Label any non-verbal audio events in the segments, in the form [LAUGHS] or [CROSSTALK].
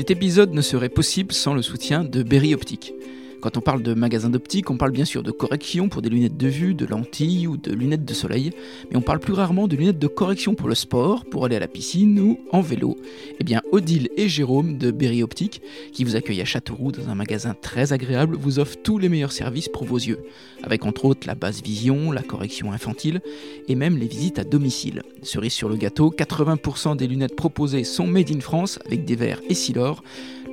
Cet épisode ne serait possible sans le soutien de Berry Optique. Quand on parle de magasin d'optique, on parle bien sûr de correction pour des lunettes de vue, de lentilles ou de lunettes de soleil, mais on parle plus rarement de lunettes de correction pour le sport, pour aller à la piscine ou en vélo. Eh bien, Odile et Jérôme de Berry Optique, qui vous accueillent à Châteauroux dans un magasin très agréable, vous offrent tous les meilleurs services pour vos yeux, avec entre autres la basse vision, la correction infantile et même les visites à domicile. Cerise sur le gâteau, 80% des lunettes proposées sont made in France avec des verres et Silor.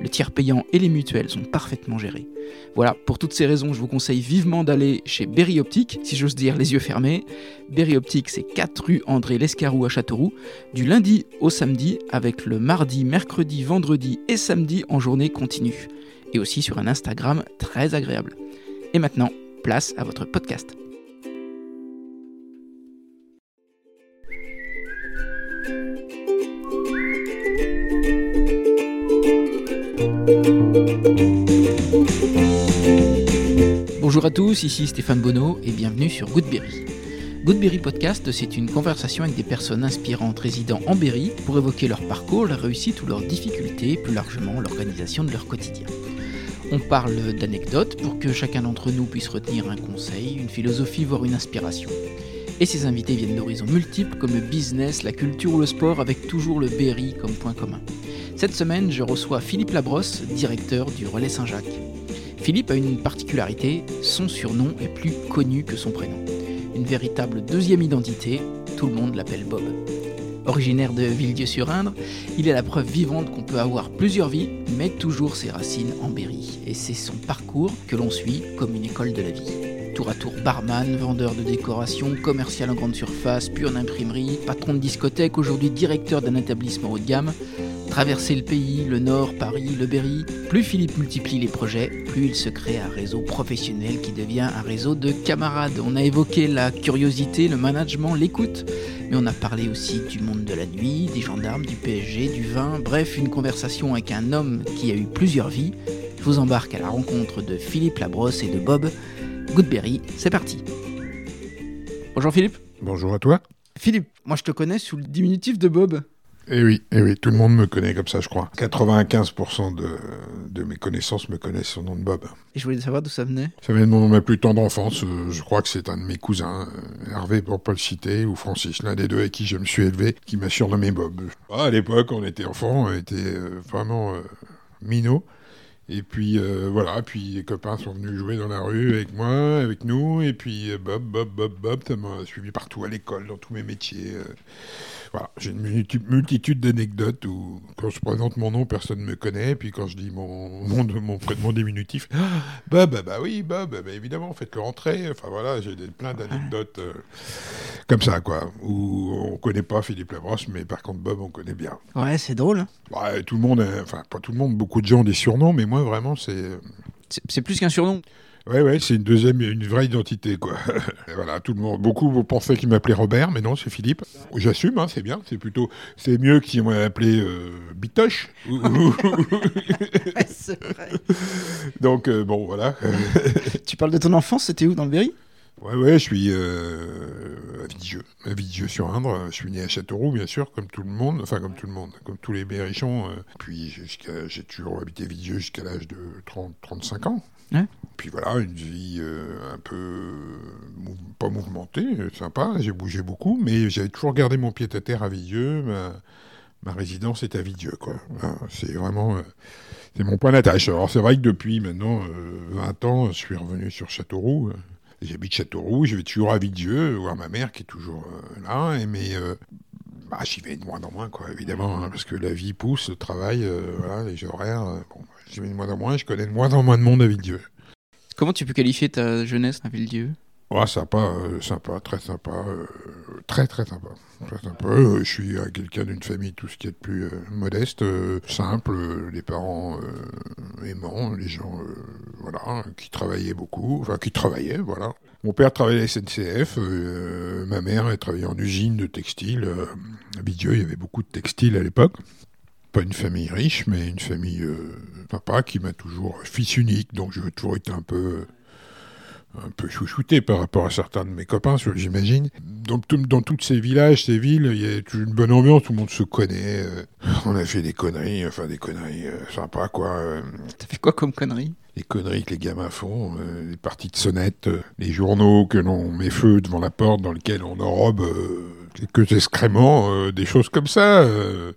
Le tiers payant et les mutuelles sont parfaitement gérés. Voilà, pour toutes ces raisons, je vous conseille vivement d'aller chez Berry Optique, si j'ose dire les yeux fermés. Berry Optique, c'est 4 rue André Lescarou à Châteauroux, du lundi au samedi, avec le mardi, mercredi, vendredi et samedi en journée continue. Et aussi sur un Instagram très agréable. Et maintenant, place à votre podcast. Bonjour à tous, ici Stéphane Bonneau et bienvenue sur Goodberry. Goodberry Podcast, c'est une conversation avec des personnes inspirantes résidant en Berry pour évoquer leur parcours, leur réussite ou leurs difficultés, plus largement l'organisation de leur quotidien. On parle d'anecdotes pour que chacun d'entre nous puisse retenir un conseil, une philosophie, voire une inspiration. Et ces invités viennent d'horizons multiples comme le business, la culture ou le sport avec toujours le Berry comme point commun. Cette semaine, je reçois Philippe Labrosse, directeur du Relais Saint-Jacques. Philippe a une particularité, son surnom est plus connu que son prénom. Une véritable deuxième identité, tout le monde l'appelle Bob. Originaire de Villedieu-sur-Indre, il est la preuve vivante qu'on peut avoir plusieurs vies, mais toujours ses racines en Berry. Et c'est son parcours que l'on suit comme une école de la vie. Tour à tour barman, vendeur de décoration, commercial en grande surface, puis en imprimerie, patron de discothèque, aujourd'hui directeur d'un établissement haut de gamme, Traverser le pays, le Nord, Paris, le Berry, plus Philippe multiplie les projets, plus il se crée un réseau professionnel qui devient un réseau de camarades. On a évoqué la curiosité, le management, l'écoute, mais on a parlé aussi du monde de la nuit, des gendarmes, du PSG, du vin, bref, une conversation avec un homme qui a eu plusieurs vies. Je vous embarque à la rencontre de Philippe Labrosse et de Bob. Goodberry, c'est parti. Bonjour Philippe. Bonjour à toi. Philippe, moi je te connais sous le diminutif de Bob. Eh oui, eh oui, tout le monde me connaît comme ça, je crois. 95% de, de, mes connaissances me connaissent son nom de Bob. Et je voulais savoir d'où ça venait Ça vient de mon ma plus tendre enfance. Euh, je crois que c'est un de mes cousins, euh, Hervé pour pas le citer, ou Francis, l'un des deux avec qui je me suis élevé, qui m'a surnommé Bob. Ah, à l'époque, on était enfants, on était euh, vraiment minots. Et puis voilà, puis les copains sont venus jouer dans la rue avec moi, avec nous, et puis Bob, Bob, Bob, Bob, ça m'a suivi partout à l'école, dans tous mes métiers. Voilà, j'ai une multitude d'anecdotes où, quand je présente mon nom, personne ne me connaît. Puis quand je dis mon, [LAUGHS] mon, mon, mon diminutif, ah, Bob, bah oui, Bob, bah évidemment, faites-le rentrer. Enfin voilà, j'ai plein d'anecdotes euh, comme ça, quoi. Où on connaît pas Philippe Labrosse, mais par contre, Bob, on connaît bien. Ouais, c'est drôle. Hein. Ouais, tout le monde, enfin, pas tout le monde, beaucoup de gens ont des surnoms, mais moi, vraiment, c'est. C'est plus qu'un surnom. Ouais, ouais, c'est une deuxième, une vraie identité, quoi. [LAUGHS] voilà, tout le monde, beaucoup pensaient qu'il m'appelait Robert, mais non, c'est Philippe. J'assume, hein, c'est bien, c'est plutôt, c'est mieux qu'il m'ait appelé euh, Bitoche. [LAUGHS] c'est vrai. Donc, euh, bon, voilà. [LAUGHS] tu parles de ton enfance, c'était où, dans le Berry? Ouais, ouais, je suis euh, à Vidieu, à Vidieu-sur-Indre. Je suis né à Châteauroux, bien sûr, comme tout le monde, enfin comme tout le monde, comme tous les berrichons. puis j'ai toujours habité Vidieu jusqu'à l'âge de 30, 35 ans. Puis voilà, une vie euh, un peu pas mouvementée, sympa, j'ai bougé beaucoup, mais j'avais toujours gardé mon pied à terre à Vidieu, ma, résidence est à Vidieu, quoi. c'est vraiment euh, mon point d'attache. Alors c'est vrai que depuis maintenant 20 euh, ans, je suis revenu sur Châteauroux. J'habite Châteauroux, je vais toujours à Vidieu, voir ma mère qui est toujours là, mais bah, j'y vais de moins en moins, quoi, évidemment, hein, parce que la vie pousse, le travail, voilà, les horaires, bon, j'y vais de moins en moins, je connais de moins en moins de monde à Villedieu. Comment tu peux qualifier ta jeunesse à Villedieu Ouais, sympa, euh, sympa, très sympa, euh, très très sympa. Très sympa. Euh, je suis quelqu'un d'une famille tout ce qui est de plus modeste, simple, les parents aimants, les gens voilà, qui travaillaient beaucoup, enfin qui travaillaient, voilà. Mon père travaillait à la SNCF, ma mère elle travaillait en usine de textile. à Villedieu, il y avait beaucoup de textiles à l'époque pas une famille riche, mais une famille euh, papa qui m'a toujours fils unique, donc j'ai toujours été un peu un peu chouchouté par rapport à certains de mes copains, j'imagine. Dans, dans tous ces villages, ces villes, il y a une bonne ambiance, tout le monde se connaît. euh, on a fait des conneries, enfin des conneries euh, sympas, quoi. euh, T'as fait quoi comme connerie les conneries que les gamins font, euh, les parties de sonnettes, euh, les journaux que l'on met feu devant la porte, dans lesquels on enrobe euh, quelques excréments, euh, des choses comme ça, euh,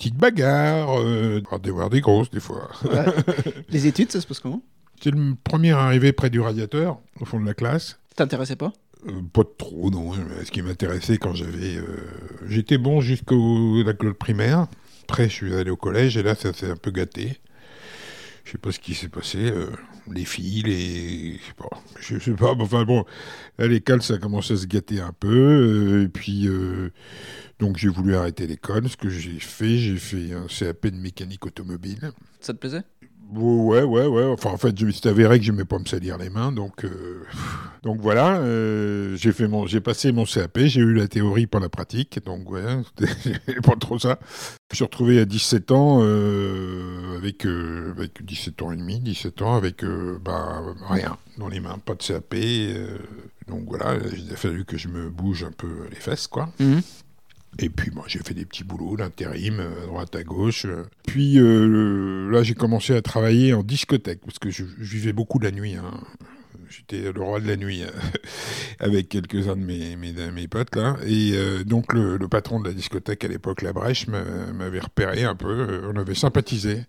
petites bagarres, euh, des, voire des grosses des fois. [LAUGHS] Les études, ça se passe comment? J'étais le premier arrivé près du radiateur, au fond de la classe. T'intéressais pas? Euh, pas trop, non. Ce qui m'intéressait quand j'avais... euh, J'étais bon jusqu'au la primaire. Après, je suis allé au collège et là, ça s'est un peu gâté. Je sais pas ce qui s'est passé. euh, les filles, les... Pas. Je sais pas. Enfin bon, à l'école, ça a commencé à se gâter un peu. euh, et puis... euh, donc j'ai voulu arrêter l'école. Ce que j'ai fait, j'ai fait un CAP de mécanique automobile. Ça te plaisait? Ouais, ouais, ouais. Enfin, en fait, suis avéré que j'aimais pas me salir les mains, donc, euh, [LAUGHS] donc voilà. euh, j'ai passé mon CAP, j'ai eu la théorie par la pratique, donc ouais, [LAUGHS] c'était pas trop ça. Je suis retrouvé à 17 ans euh, avec, euh, avec 17 ans et demi, 17 ans avec bah, rien dans les mains, pas de CAP. donc voilà, il a fallu que je me bouge un peu les fesses, quoi. Mhm. Et puis moi j'ai fait des petits boulots d'intérim, euh, à droite à gauche. Puis euh, là j'ai commencé à travailler en discothèque, parce que je, vivais beaucoup la nuit. hein. J'étais le roi de la nuit euh, [LAUGHS] avec quelques-uns de mes, mes, mes potes là. Et donc le, le patron de la discothèque à l'époque, La Brèche, m'a- m'avait repéré un peu. On avait sympathisé.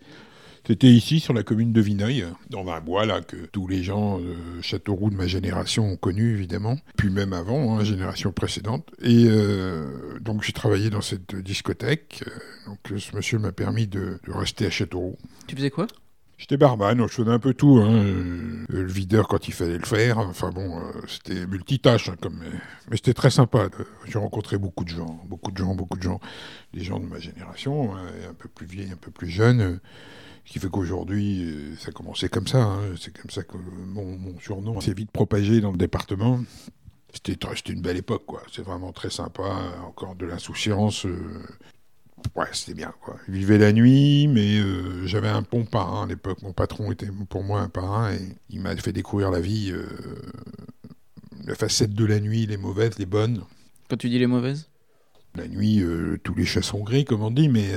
C'était ici, sur la commune de Vineuil, dans un bois là que tous les gens de Châteauroux de ma génération ont connu évidemment, puis même avant, hein, génération précédente. Et euh, donc j'ai travaillé dans cette discothèque. Euh, Donc euh, ce monsieur m'a permis de, de rester à Châteauroux. Tu faisais quoi? J'étais barman, donc je faisais un peu tout. Hein. euh, Le videur quand il fallait le faire. Enfin bon, euh, c'était multitâche. hein, comme, mais c'était très sympa. Euh, J'ai rencontré beaucoup de gens, beaucoup de gens, beaucoup de gens. Des gens de ma génération, hein, un peu plus vieilles, un peu plus jeunes. Ce qui fait qu'aujourd'hui, euh, ça a commencé comme ça. hein. C'est comme ça que mon, mon surnom s'est vite propagé dans le département. C'était une belle époque, quoi. C'est vraiment très sympa. euh, Encore de l'insouciance. euh, Ouais, c'était bien, quoi. Je vivais la nuit, mais euh, j'avais un bon parrain à l'époque. Mon patron était pour moi un parrain et il m'a fait découvrir la vie, euh, la facette de la nuit, les mauvaises, les bonnes. Quand tu dis les mauvaises? La nuit, tous les chats sont gris, comme on dit, mais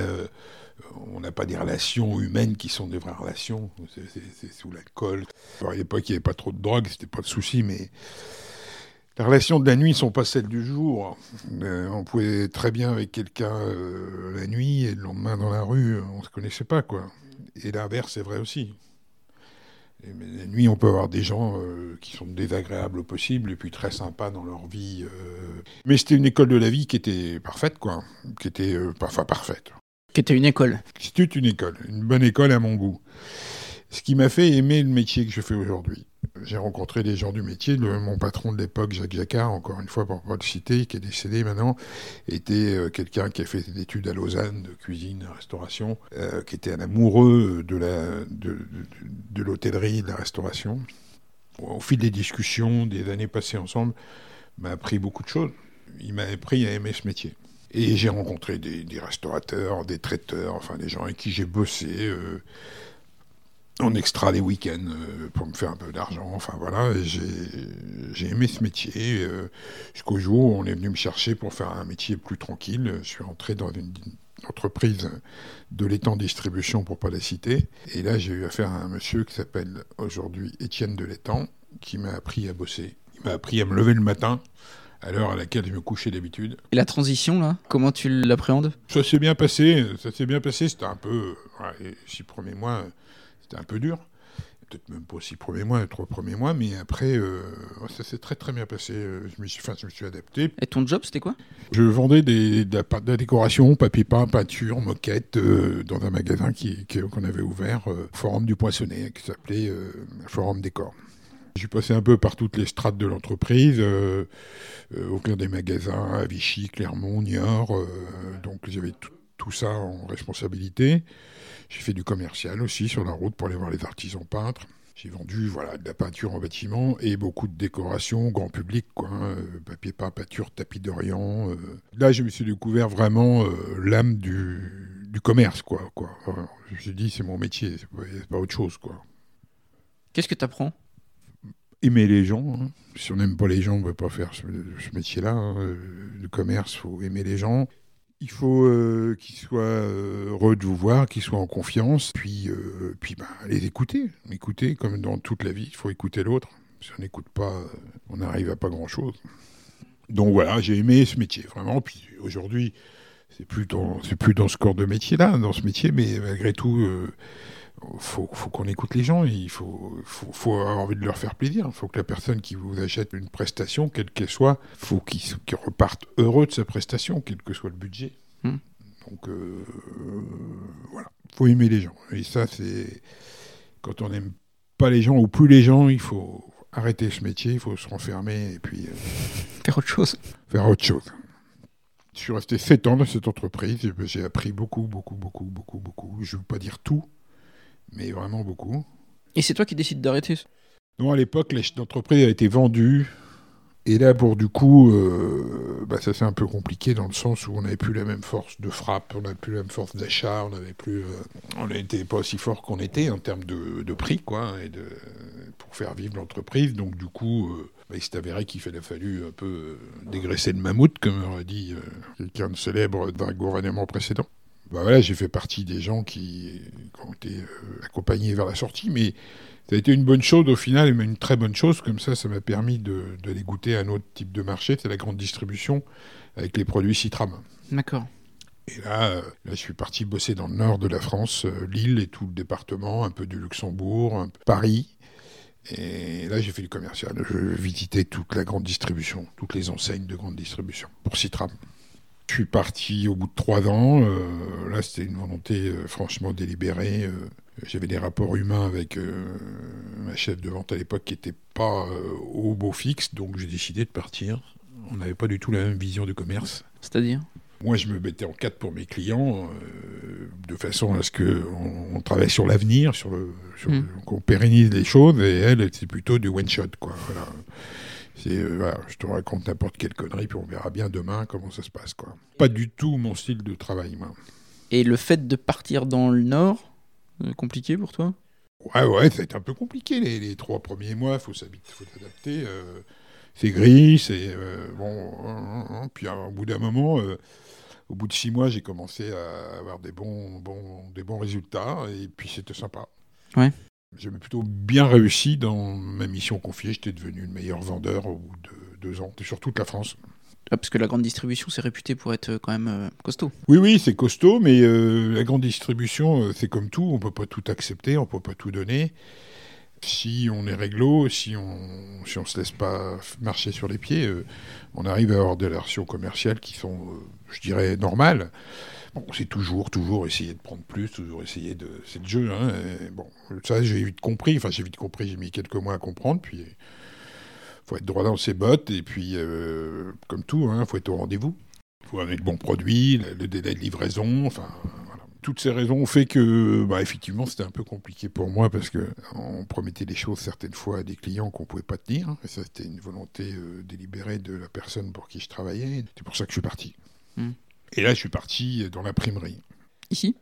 on n'a pas des relations humaines qui sont des vraies relations. C'est- sous l'alcool. À l'époque, il n'y avait pas trop de drogue, c'était pas de souci, mais les relations de la nuit ne sont pas celles du jour. Euh, on pouvait être très bien avec quelqu'un euh, la nuit et le lendemain dans la rue, on ne se connaissait pas, quoi. Et l'inverse est vrai aussi. Mais la nuit, on peut avoir des gens euh, qui sont désagréables au possible et puis très sympas dans leur vie. Mais c'était une école de la vie qui était parfaite, quoi. Qui était, enfin, parfaite. Qui était une école. C'était une école, une bonne école à mon goût. Ce qui m'a fait aimer le métier que je fais aujourd'hui. J'ai rencontré des gens du métier. Le- mon patron de l'époque, Jacques Jacquard, encore une fois pour pas le citer, qui est décédé maintenant, était euh, quelqu'un qui a fait des études à Lausanne de cuisine, de restauration, euh, qui était un amoureux de la de, de- l'hôtellerie de la restauration. Au fil des discussions, des années passées ensemble, m'a appris beaucoup de choses. Il m'a appris à aimer ce métier. Et j'ai rencontré des, restaurateurs, des traiteurs, enfin des gens avec qui j'ai bossé euh, en extra les week-ends euh, pour me faire un peu d'argent. Enfin voilà, j'ai aimé ce métier euh, jusqu'au jour où on est venu me chercher pour faire un métier plus tranquille. Je suis entré dans une entreprise de l'étang distribution pour pas la citer. Et là, j'ai eu affaire à un monsieur qui s'appelle aujourd'hui Étienne de l'étang, qui m'a appris à bosser. Il m'a appris à me lever le matin à l'heure à laquelle je me couchais d'habitude. Et la transition, là Comment tu l'appréhendes? Ça s'est bien passé, ça s'est bien passé. C'était un peu, ouais, les six premiers mois, c'était un peu dur. Peut-être même pas six premiers mois, trois premiers mois, mais après, euh, ça s'est très très bien passé. Euh, Je me suis, enfin, je me suis adapté. Et ton job, c'était quoi? Je vendais des, de, la, de la décoration, papier peint, peinture, moquette, euh, dans un magasin qui, qui- qu'on avait ouvert, euh, Forum du Poinçonnet, qui s'appelait Forum Décor. Suis passé un peu par toutes les strates de l'entreprise, euh, euh, au cœur des magasins à Vichy, Clermont, Niort, euh, donc j'avais tout, ça en responsabilité. J'ai fait du commercial aussi sur la route pour aller voir les artisans peintres. J'ai vendu voilà, de la peinture en bâtiment et beaucoup de décoration grand public, quoi, hein, euh, papier peint, peinture, tapis d'Orient. Là, je me suis découvert vraiment l'âme du, commerce, quoi. Je me suis dit, c'est mon métier, c'est pas, pas autre chose. Qu'est-ce que t'apprends? Aimer les gens. hein. Si on n'aime pas les gens, on ne peut pas faire ce, métier-là. hein. Euh, Le commerce, il faut aimer les gens. Il faut euh, qu'ils soient euh, heureux de vous voir, qu'ils soient en confiance, puis, puis ben, les écouter. Écouter, comme dans toute la vie, il faut écouter l'autre. Si on n'écoute pas, on n'arrive à pas grand-chose. Donc voilà, j'ai aimé ce métier, vraiment. Puis aujourd'hui, c'est plus plus dans ce corps de métier-là, dans ce métier, mais malgré tout, faut, faut qu'on écoute les gens. Il faut, faut, faut avoir envie de leur faire plaisir. Il faut que la personne qui vous achète une prestation, quelle qu'elle soit, faut qu'il qu'il reparte heureux de sa prestation, quel que soit le budget. Hmm. Donc euh, voilà, faut aimer les gens. Et ça, c'est quand on n'aime pas les gens ou plus les gens, il faut arrêter ce métier, il faut se renfermer et puis euh, [LAUGHS] Faire autre chose. faire autre chose. Je suis resté 7 ans dans cette entreprise. J'ai appris beaucoup, beaucoup, beaucoup, beaucoup, beaucoup. Je ne veux pas dire tout, mais vraiment beaucoup. Et c'est toi qui décides d'arrêter Non, à l'époque, l'entreprise a été vendue. Et là, pour du coup, euh, bah, ça c'est un peu compliqué dans le sens où on n'avait plus la même force de frappe, on n'avait plus la même force d'achat, on n'avait plus, euh, on n'était pas aussi fort qu'on était en termes de, de prix, quoi, et de, pour faire vivre l'entreprise. Donc du coup, euh, bah, il s'est avéré qu'il fallait fallu un peu dégraisser le mammouth, comme aurait dit quelqu'un de célèbre d'un gouvernement précédent. Bah voilà, j'ai fait partie des gens qui, qui ont été euh, accompagnés vers la sortie, mais ça a été une bonne chose au final, mais une très bonne chose. Comme ça, ça m'a permis de, d'aller goûter à un autre type de marché, c'est la grande distribution avec les produits Citram. D'accord. Et là, euh, là, je suis parti bosser dans le nord de la France, euh, Lille et tout le département, un peu du Luxembourg, un peu Paris. Et là, j'ai fait du commercial. Je visitais toute la grande distribution, toutes les enseignes de grande distribution pour Citram. Je suis parti au bout de trois ans. euh, là, c'était une volonté euh, franchement délibérée. euh, j'avais des rapports humains avec ma chef de vente à l'époque qui n'était pas au beau fixe, donc j'ai décidé de partir. On n'avait pas du tout la même vision du commerce. C'est-à-dire? Moi, je me mettais en quatre pour mes clients, de façon à ce qu'on on travaille sur l'avenir, sur le, sur Mm. le- qu'on pérennise les choses, et elle, c'est plutôt du one shot, quoi. Voilà. C'est, euh, voilà, je te raconte n'importe quelle connerie, puis on verra bien demain comment ça se passe, quoi. Pas du tout mon style de travail, moi. Et le fait de partir dans le nord, euh, compliqué pour toi? Ouais, ouais, ça a été un peu compliqué les, les trois premiers mois, faut s'adapter. euh, c'est gris, c'est bon. hein, hein, hein. puis au bout d'un moment, au bout de six mois, j'ai commencé à avoir des bons, bons, des bons résultats, et puis c'était sympa. Ouais. J'avais plutôt bien réussi dans ma mission confiée. J'étais devenu le meilleur vendeur au bout de deux ans, sur toute la France. Ah, Parce que la grande distribution, c'est réputé pour être euh, quand même euh, costaud. Oui, oui, c'est costaud, mais euh, la grande distribution, c'est comme tout, on peut pas tout accepter, on peut pas tout donner. Si on est réglo, si on si on se laisse pas marcher sur les pieds, euh, on arrive à avoir des relations commerciales qui sont, je dirais, normales. Bon, c'est toujours, toujours essayer de prendre plus, toujours essayer de... C'est le jeu, hein. bon, ça, j'ai vite compris, enfin, j'ai vite compris, j'ai mis quelques mois à comprendre, puis faut être droit dans ses bottes, et puis, euh, comme tout, hein, faut être au rendez-vous. Il faut amener le bon produit, le, délai de livraison, enfin. Toutes ces raisons ont fait que, bah, effectivement, c'était un peu compliqué pour moi parce que on promettait des choses certaines fois à des clients qu'on pouvait pas tenir. Et ça, c'était une volonté euh, délibérée de la personne pour qui je travaillais. C'est pour ça que je suis parti. Hmm. Et là, je suis parti dans l'imprimerie. Ici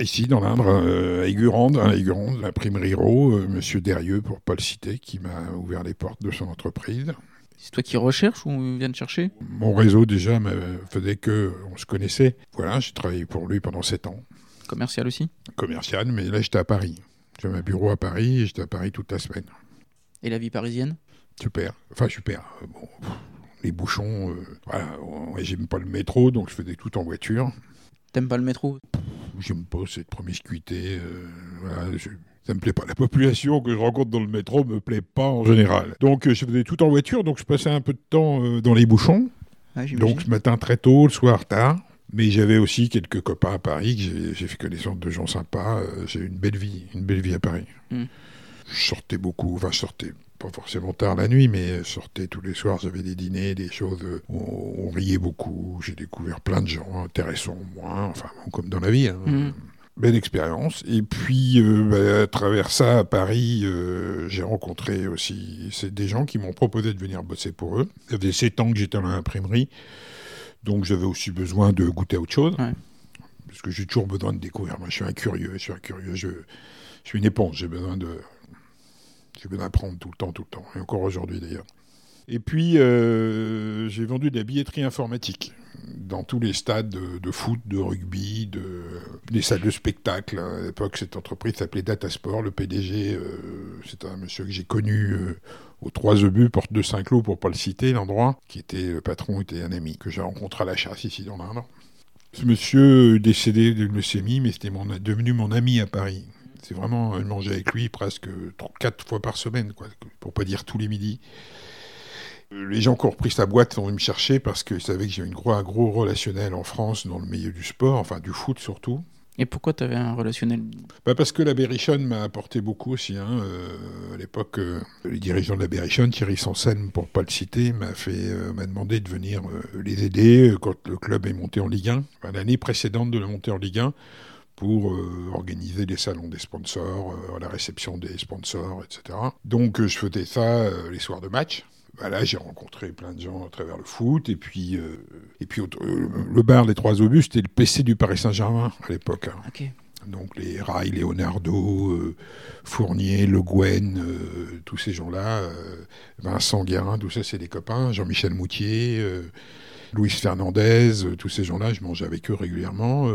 Ici, dans l'Indre, euh, à Aigurande, à Aigurande, l'imprimerie Ro, euh, Monsieur Derieux, pour pas le citer, qui m'a ouvert les portes de son entreprise. C'est toi qui recherches ou on vient de chercher? Mon réseau déjà me faisait que on se connaissait. Voilà, j'ai travaillé pour lui pendant sept ans, Commercial aussi? Commercial, mais là j'étais à Paris. J'avais un bureau à Paris et j'étais à Paris toute la semaine. Et la vie parisienne? Super, enfin super. Euh, Bon, pff, les bouchons, euh, voilà, j'aime pas le métro, donc je faisais tout en voiture. T'aimes pas le métro? J'aime pas cette promiscuité. euh, voilà, je- ça me plaît pas. La population que je rencontre dans le métro me plaît pas en général. Donc euh, je faisais tout en voiture, donc je passais un peu de temps dans les bouchons. Donc, ce matin très tôt, le soir tard. Mais j'avais aussi quelques copains à Paris, que j'ai- fait connaissance de gens sympas. J'ai eu une belle vie, une belle vie à Paris. Mm. Je sortais beaucoup, enfin, je sortais pas forcément tard la nuit, mais je sortais tous les soirs. J'avais des dîners, des choses. euh, On, on riait beaucoup. J'ai découvert plein de gens intéressants, moins, enfin, comme dans la vie. hein. Mm. Belle expérience. Et puis, euh, bah, à travers ça, à Paris, euh, j'ai rencontré aussi c'est des gens qui m'ont proposé de venir bosser pour eux. Ça faisait sept ans que j'étais dans l'imprimerie, donc j'avais aussi besoin de goûter à autre chose. Ouais. Parce que j'ai toujours besoin de découvrir. Moi, je suis un curieux, je suis un curieux. Je, je suis une éponge, j'ai besoin de, Je viens d'apprendre tout le temps, tout le temps, et encore aujourd'hui d'ailleurs. Et puis, euh, j'ai vendu de la billetterie informatique dans tous les stades de, foot, de rugby, de, des salles de spectacle. À l'époque, cette entreprise s'appelait Datasport. Le PDG, euh, c'est un monsieur que j'ai connu euh, aux Trois Obus, porte de Saint-Cloud, pour pas le citer, l'endroit, qui était le patron, était un ami que j'ai rencontré à la chasse ici dans l'Inde. Ce monsieur décédé de leucémie, mais c'était devenu mon ami à Paris. C'est vraiment, je mangeais avec lui presque quatre fois par semaine, quoi, pour pas dire tous les midis. Les gens qui ont repris sa boîte sont venus me chercher parce qu'ils savaient que j'ai un gros, relationnel en France dans le milieu du sport, enfin du foot surtout. Et pourquoi tu avais un relationnel? Bah Parce que la Berrichonne m'a apporté beaucoup aussi. Hein. Euh, à l'époque, euh, les dirigeants de la Berrichonne, Thierry Sansen, pour ne pas le citer, m'a fait, euh, m'a demandé de venir les aider quand le club est monté en Ligue 1, l'année précédente de la montée en Ligue 1, pour organiser des salons des sponsors, la réception des sponsors, etc. Donc je faisais ça les soirs de match. Bah là, j'ai rencontré plein de gens à travers le foot. Et puis, euh, et puis euh, le bar des Trois Obus, c'était le PC du Paris Saint-Germain à l'époque. Hein. Donc les Rai, Leonardo, euh, Fournier, Le Guen, tous ces gens-là, Vincent Guérin, tout ça, c'est des copains. Jean-Michel Moutier, Louis Fernandez, tous ces gens-là, je mangeais avec eux régulièrement.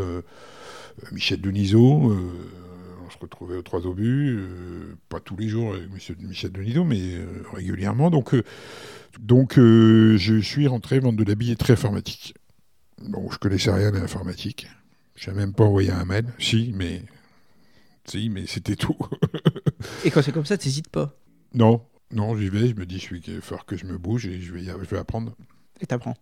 Michel Denisot se retrouvait aux trois obus, euh, pas tous les jours avec Monsieur, Michel Denisot, mais euh, régulièrement. Donc, euh, donc je suis rentré vendre de la billetterie informatique. Bon, je connaissais rien à l'informatique. Je n'ai même pas envoyé un mail. Si, mais si, mais c'était tout. et quand c'est comme ça, tu n'hésites pas? Non, non, j'y vais. Je me dis, je suis, il va que je me bouge et je vais, je vais apprendre. Et t'apprends?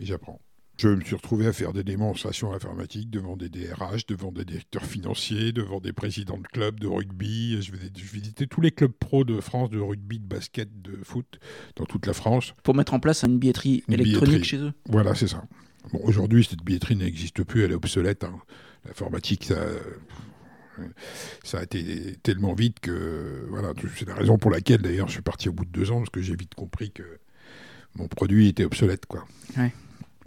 Et j'apprends. Je me suis retrouvé à faire des démonstrations informatiques devant des DRH, devant des directeurs financiers, devant des présidents de clubs de rugby. Je, visitais tous les clubs pro de France, de rugby, de basket, de foot, dans toute la France. Pour mettre en place une billetterie électronique chez eux Voilà, c'est ça. Bon, aujourd'hui, cette billetterie n'existe plus, elle est obsolète. Hein. L'informatique, ça, ça a été tellement vite que voilà, c'est la raison pour laquelle d'ailleurs je suis parti au bout de deux ans parce que j'ai vite compris que mon produit était obsolète, quoi. Ouais.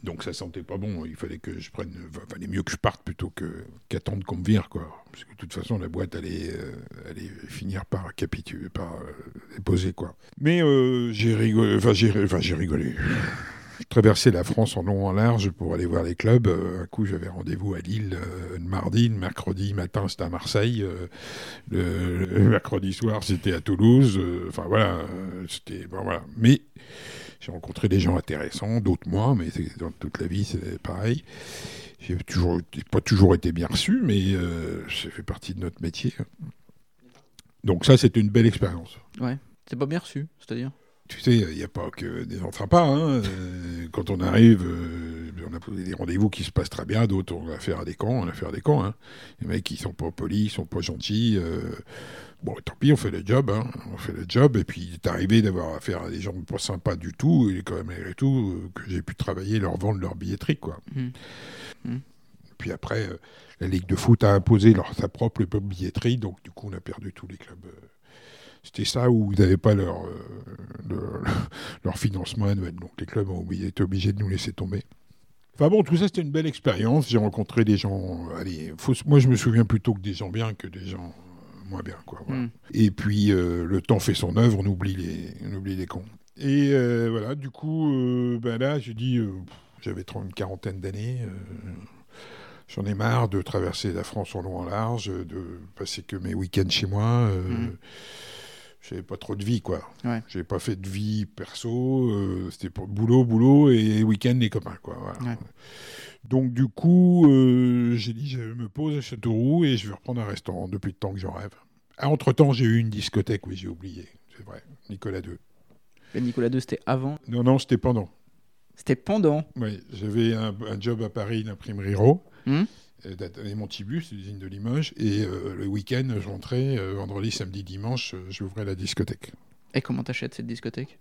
Donc ça sentait pas bon. Il fallait que je prenne. Enfin, fallait mieux que je parte plutôt que qu'attendre qu'on me vire, quoi. Parce que de toute façon, la boîte allait, euh, allait finir par capituler, par euh, déposer, quoi. Mais euh, j'ai rigolé. Enfin, j'ai rigolé. Je traversais la France en long en large pour aller voir les clubs. un coup, j'avais rendez-vous à Lille le mardi, le mercredi matin, c'était à Marseille. Le, le, mercredi soir, c'était à Toulouse. Enfin voilà, c'était bon, voilà. Mais j'ai rencontré des gens intéressants, d'autres moins, mais dans toute la vie, c'est pareil. J'ai toujours, pas toujours été bien reçu, mais euh, ça fait partie de notre métier. Donc ça, c'est une belle expérience. Ouais, c'est pas bien reçu, c'est-à-dire? Tu sais, il n'y a pas que des gens sympas. Hein. Euh, quand on arrive, euh, on a des rendez-vous qui se passent très bien, d'autres on a affaire à des cons, on a affaire à des cons. Hein. Les mecs qui sont pas polis, ils sont pas gentils. Euh, bon, tant pis, on fait le job. Hein. On fait le job. Et puis, il est arrivé d'avoir affaire à des gens pas sympas du tout. Et quand même, malgré tout, que j'ai pu travailler, leur vendre leur billetterie. Quoi. Mmh. Mmh. Puis après, la Ligue de foot a imposé leur, sa propre billetterie. Donc, du coup, on a perdu tous les clubs c'était ça où ils n'avaient pas leur, euh, leur, [LAUGHS] financement annuel. Donc les clubs ont été obligés de nous laisser tomber. Enfin bon, tout ça c'était une belle expérience. J'ai rencontré des gens. Allez, moi je me souviens plutôt que des gens bien que des gens moins bien. Quoi, hmm. Et puis euh, le temps fait son œuvre, on oublie les, on oublie les cons. Et euh, voilà, du coup, ben là j'ai dit, j'avais une quarantaine d'années. J'en ai marre de traverser la France en long en large, de passer que mes week-ends chez moi. Hmm j'avais pas trop de vie, quoi. Ouais. J'avais pas fait de vie perso, euh, c'était pour boulot, boulot et week-end les copains, quoi. Donc du coup, euh, j'ai dit je me pose à Châteauroux et je vais reprendre un restaurant depuis le temps que j'en rêve. Ah, entre temps, j'ai eu une discothèque, oui, j'ai oublié, c'est vrai, Nicolas II. Mais Nicolas II, c'était avant Non, non, c'était pendant. C'était pendant Oui, j'avais un, job à Paris d'imprimerie RAW. Hum et Montibus, l'usine de Limoges. Et euh, le week-end, j'entrais, euh, vendredi, samedi, dimanche, euh, j'ouvrais la discothèque. Et comment t'achètes cette discothèque?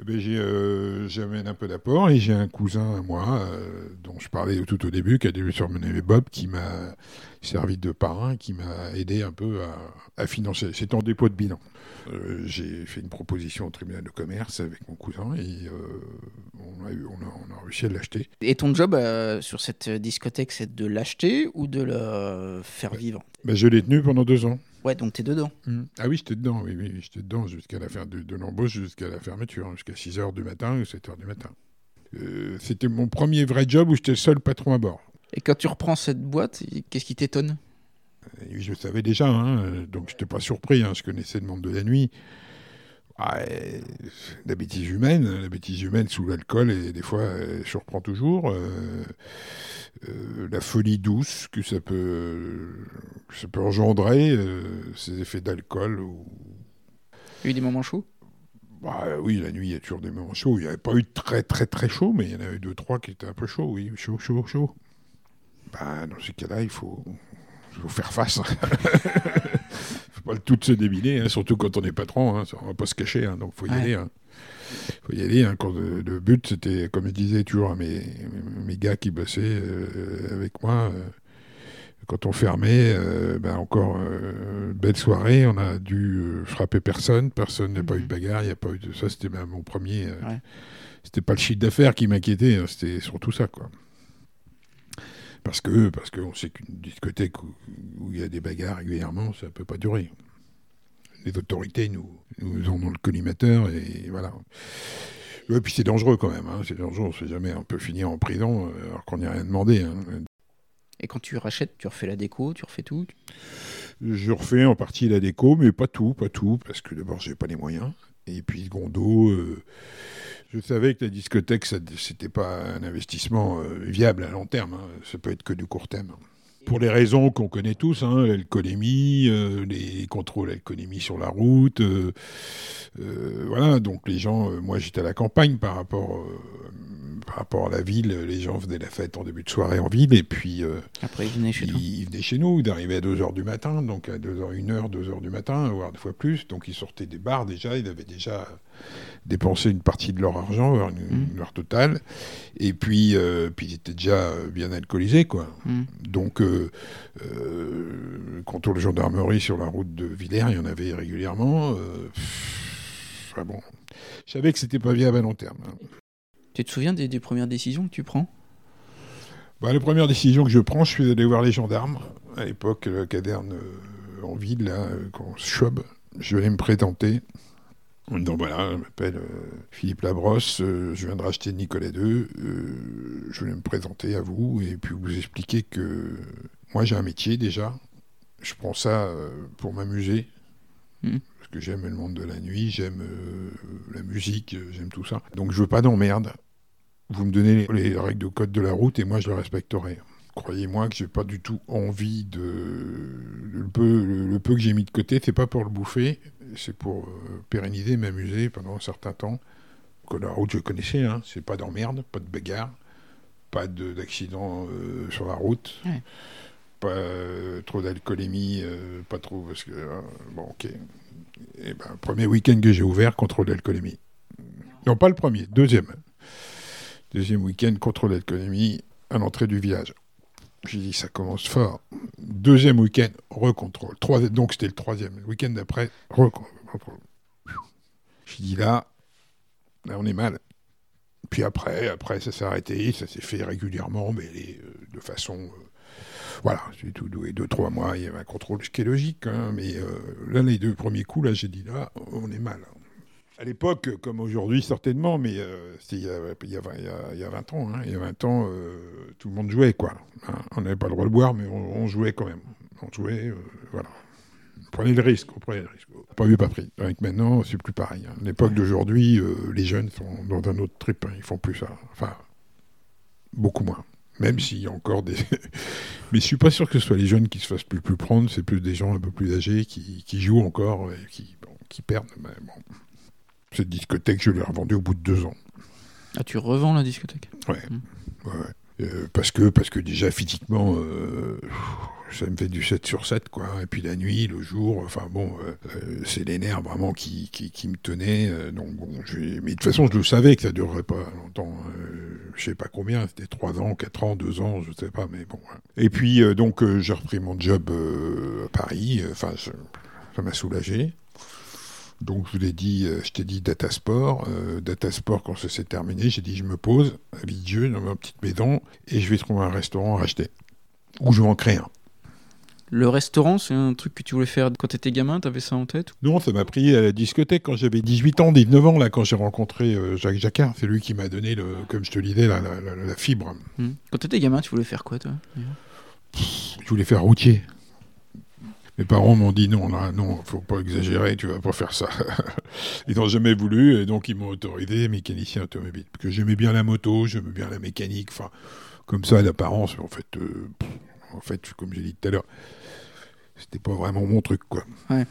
Eh ben, J'amène un peu d'apport et j'ai un cousin à moi, dont je parlais tout au début, qui a dû surmener Bob, qui m'a servi de parrain, qui m'a aidé un peu à, à financer. C'est en dépôt de bilan. Euh, j'ai fait une proposition au tribunal de commerce avec mon cousin et euh, on, a on, a, réussi à l'acheter. Et ton job euh, sur cette discothèque, c'est de l'acheter ou de le faire vivre? Ben, Je l'ai tenu pendant deux ans. Ouais, donc t'es dedans. Mmh. Ah oui, j'étais dedans, oui, oui, j'étais dedans jusqu'à la fin de, de l'embauche, jusqu'à la fermeture, hein, jusqu'à 6h du matin ou 7h du matin. Euh, c'était mon premier vrai job où j'étais le seul patron à bord. Et quand tu reprends cette boîte, qu'est-ce qui t'étonne? Et Je le savais déjà, hein, donc j'étais pas surpris, hein, je connaissais le monde de la nuit. Ah, la bêtise humaine, la bêtise humaine sous l'alcool, et des fois, elle surprend toujours. Euh, euh, la folie douce que ça peut, que ça peut engendrer, euh, ces effets d'alcool. Ou... Il y a eu des moments chauds? Bah, oui, la nuit, il y a toujours des moments chauds. Il n'y avait pas eu de très très très chaud, mais il y en avait deux, trois qui étaient un peu chauds, oui. Chaud, chaud, chaud. Bah, dans ces cas-là, il faut, il faut faire face. [LAUGHS] faut pas le tout se débiler, hein, surtout quand on est patron. Hein, on va pas se cacher, hein, donc faut y Ouais. aller. hein. faut y aller. hein, quand le, le but, c'était, comme je disais toujours à mes, mes gars qui bossaient euh, avec moi, euh, quand on fermait, euh, ben encore euh, belle soirée, on a dû euh, frapper personne, personne n'a pas eu de bagarre, il n'y a pas eu de ça, c'était mon premier. euh, Ouais. C'était pas le chiffre d'affaires qui m'inquiétait, c'était surtout ça, quoi. Parce que parce qu'on sait qu'une discothèque où où il y a des bagarres régulièrement, ça peut pas durer. Les autorités nous, nous en ont le collimateur et voilà. Et puis c'est dangereux quand même, hein, c'est dangereux, on sait jamais, on peut finir en prison euh, alors qu'on n'y a rien demandé. hein. Et quand tu rachètes, tu refais la déco, tu refais tout Je refais en partie la déco, mais pas tout, pas tout, parce que d'abord j'ai pas les moyens. Et puis secondo, euh, je savais que la discothèque, ça- c'était pas un investissement euh, viable à long terme. hein. Ça peut être que du court terme. Pour les raisons qu'on connaît tous, hein, l'alcoolémie, euh, les contrôles alcoolémie sur la route, euh, euh, voilà. Donc les gens, euh, moi j'étais à la campagne par rapport, euh, par rapport à la ville. Les gens faisaient la fête en début de soirée en ville, et puis euh, Après, ils venaient chez toi. ils venaient chez nous, ils arrivaient à 2h du matin, donc à 2h, 1h, 2h du matin, voire des fois plus. Donc ils sortaient des bars déjà, ils avaient déjà dépensé une partie de leur argent, voire une- Mhm. leur total. Et puis, euh, puis ils étaient déjà euh, bien alcoolisés, quoi. Mhm. Donc, euh, euh, contrôle de gendarmerie sur la route de Villers, il y en avait régulièrement. euh, pff, ah bon. Je savais que c'était pas viable à long terme. hein. Tu te souviens des, des premières décisions que tu prends? Bah, la première décision que je prends, je suis allé voir les gendarmes. À l'époque, la caderne euh, en ville, là, euh, quand Schwab, je vais aller me présenter. En disant, voilà, je m'appelle euh, Philippe Labrosse, euh, je viens de racheter Nicolas II, euh, je vais me présenter à vous et puis vous expliquer que moi j'ai un métier déjà, je prends ça pour m'amuser, Mhm. parce que j'aime le monde de la nuit, j'aime la musique, j'aime tout ça. Donc je veux pas d'emmerde. Vous me donnez les, les règles de code de la route et moi je les respecterai. Croyez-moi que j'ai pas du tout envie de le peu, le, le peu que j'ai mis de côté, c'est pas pour le bouffer, c'est pour euh, pérenniser, m'amuser pendant un certain temps. Que la route je connaissais, hein, c'est pas d'emmerde, pas de bagarre, pas de- d'accident euh, sur la route, Ouais. pas euh, trop d'alcoolémie, euh, pas trop parce que euh, bon ok. Et ben premier week-end que j'ai ouvert contrôle d'alcoolémie. Non pas le premier, deuxième. Deuxième week-end contrôle d'alcoolémie à l'entrée du village. J'ai dit, ça commence fort. Deuxième week-end, recontrôle. Donc c'était le troisième. Week-end d'après, recontrôle. J'ai dit, là, on est mal. Puis après, après ça s'est arrêté, ça s'est fait régulièrement, mais euh, de façon... euh, voilà, c'est tout doué. Deux, trois mois, il y avait un contrôle, ce qui est logique. hein, mais euh, là, les deux premiers coups, là, j'ai dit, là, on est mal. À l'époque, comme aujourd'hui, certainement, mais euh, il, y a, il, y a, il y a- il y a 20 ans. hein. Il y a 20 ans, euh, tout le monde jouait, quoi. Hein, on n'avait pas le droit de boire, mais on, jouait quand même. On jouait, euh, voilà. On prenait le risque, on prenait le risque. Pas vu, pas pris. Avec maintenant, c'est plus pareil. hein. L'époque d'aujourd'hui, euh, les jeunes sont dans un autre trip. hein. Ils font plus ça. Enfin, beaucoup moins. Même s'il y a encore des... [LAUGHS] mais je suis pas sûr que ce soit les jeunes qui se fassent plus, prendre. C'est plus des gens un peu plus âgés qui, jouent encore et qui, qui perdent. Mais bon. Cette discothèque, je l'ai revendue au bout de deux ans. Ah, tu revends la discothèque Ouais. ouais, ouais. Euh, parce, que, parce que déjà, physiquement, euh, ça me fait du 7 sur 7, quoi. Et puis la nuit, le jour, enfin bon, euh, c'est les nerfs vraiment qui, qui, qui me tenaient. donc bon, mais de toute façon, je le savais que ça durerait pas longtemps. Euh, je sais pas combien, c'était 3 ans, 4 ans, 2 ans, je sais pas, mais bon. ouais. Et puis, donc, j'ai repris mon job à Paris. Enfin, ça m'a soulagé. Donc je vous l'ai dit, euh, je t'ai dit Data Sport. Euh, Data Sport, quand ça s'est terminé, j'ai dit je me pose à Villedieu, dans ma petite maison, et je vais trouver un restaurant à racheter. Ou je vais en créer un. Le restaurant, c'est un truc que tu voulais faire quand tu étais gamin T'avais ça en tête Non, ça m'a pris à la discothèque quand j'avais 18 ans, 19 ans, là, quand j'ai rencontré euh, Jacques Jacquard. C'est lui qui m'a donné, le, comme je te disais, la, la, la, la fibre. Hmm. Quand tu étais gamin, tu voulais faire quoi, toi Je voulais faire routier. Mes parents m'ont dit non, là, non, faut pas exagérer, tu vas pas faire ça. [LAUGHS] ils n'ont jamais voulu, et donc ils m'ont autorisé mécanicien automobile. Parce que j'aimais bien la moto, j'aimais bien la mécanique, enfin, comme ça, l'apparence, en fait, euh, en fait, comme j'ai dit tout à l'heure, c'était pas vraiment mon truc, quoi. Ouais.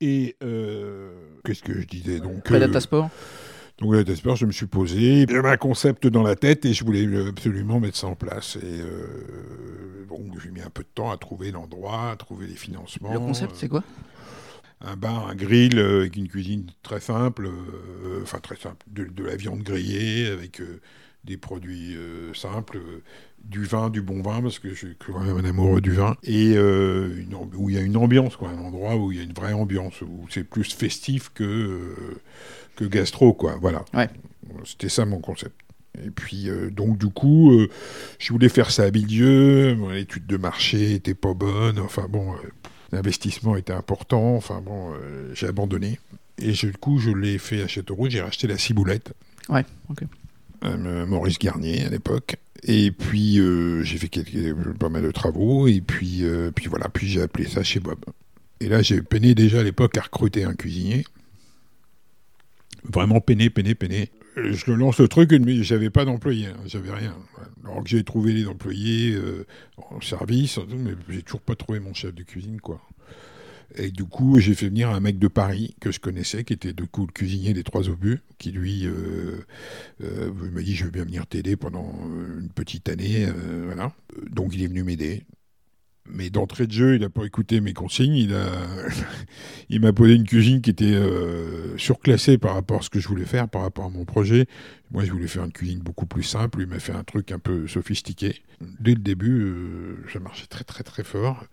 Et euh, qu'est-ce que je disais donc Après Data Sport? Donc Sport, je me suis posé, j'avais un concept dans la tête et je voulais absolument mettre ça en place. Et euh, donc j'ai mis un peu de temps à trouver l'endroit, à trouver les financements. Le concept, c'est quoi un bar, un grill euh, avec une cuisine très simple, euh, enfin très simple, de, de, la viande grillée avec euh, des produits euh, simples, du vin, du bon vin, parce que je suis quand même un amoureux du vin, et euh, une, où il y a une ambiance, quoi, un endroit où il y a une vraie ambiance, où c'est plus festif que, euh, que gastro, quoi, voilà. Ouais. C'était ça mon concept. Et puis, euh, donc, du coup, euh, je voulais faire ça à Bilieu, mon étude de marché était pas bonne, enfin bon, euh, l'investissement était important, enfin bon, j'ai abandonné. Et je- du coup, je l'ai fait à Châteauroux, j'ai racheté la ciboulette. Ouais, ok. Euh, Maurice Garnier à l'époque. Et puis euh, j'ai fait quelques, pas mal de travaux et puis, euh, puis voilà, puis j'ai appelé ça chez Bob. Et là j'ai peiné déjà à l'époque à recruter un cuisinier. Vraiment peiné, peiné, peiné. Je lance le truc, mais j'avais pas d'employé, hein, j'avais rien. Alors que j'ai trouvé les employés en service, mais j'ai toujours pas trouvé mon chef de cuisine, quoi. Et du coup, j'ai fait venir un mec de Paris que je connaissais, qui était du coup le cuisinier des Trois Obus, qui lui euh, euh, m'a dit je veux bien venir t'aider pendant une petite année, euh, voilà. Donc il est venu m'aider. Mais d'entrée de jeu, il n'a pas écouté mes consignes. Il a, [LAUGHS] il m'a posé une cuisine qui était euh, surclassée par rapport à ce que je voulais faire, par rapport à mon projet. Moi, je voulais faire une cuisine beaucoup plus simple. Lui m'a fait un truc un peu sophistiqué. Dès le début, euh, ça marchait très très très fort.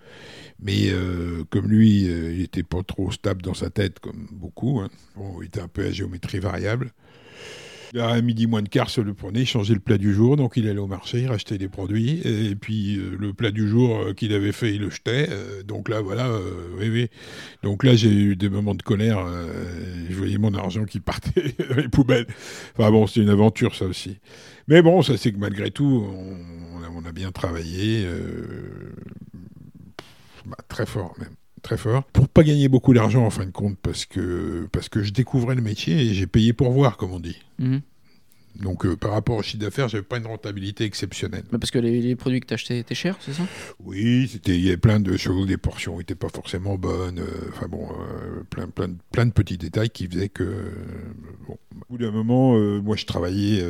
Mais euh, comme lui, euh, il était pas trop stable dans sa tête, comme beaucoup. hein. Il était un peu à géométrie variable. À midi moins de quart, se le prenait, il changeait le plat du jour, donc il allait au marché, il rachetait des produits, et puis euh, le plat du jour euh, qu'il avait fait, il le jetait. euh, donc là, voilà, oui, oui. Donc là, j'ai eu des moments de colère, je voyais mon argent qui partait [LAUGHS] dans les poubelles. Enfin bon, c'est une aventure, ça aussi. Mais bon, ça c'est que malgré tout, on, a, bien travaillé, bah, très fort même très fort, pour pas gagner beaucoup d'argent en fin de compte, parce que, parce que je découvrais le métier et j'ai payé pour voir, comme on dit. Mhm. Donc euh, par rapport au chiffre d'affaires, j'avais pas une rentabilité exceptionnelle. Bah, parce que les, les produits que tu achetais étaient chers, c'est ça? Oui, c'était, il y avait plein de choses, des portions n'étaient pas forcément bonnes, euh, enfin bon, euh, plein, plein, de- plein de petits détails qui faisaient que, bon, au bout d'un moment, moi je travaillais,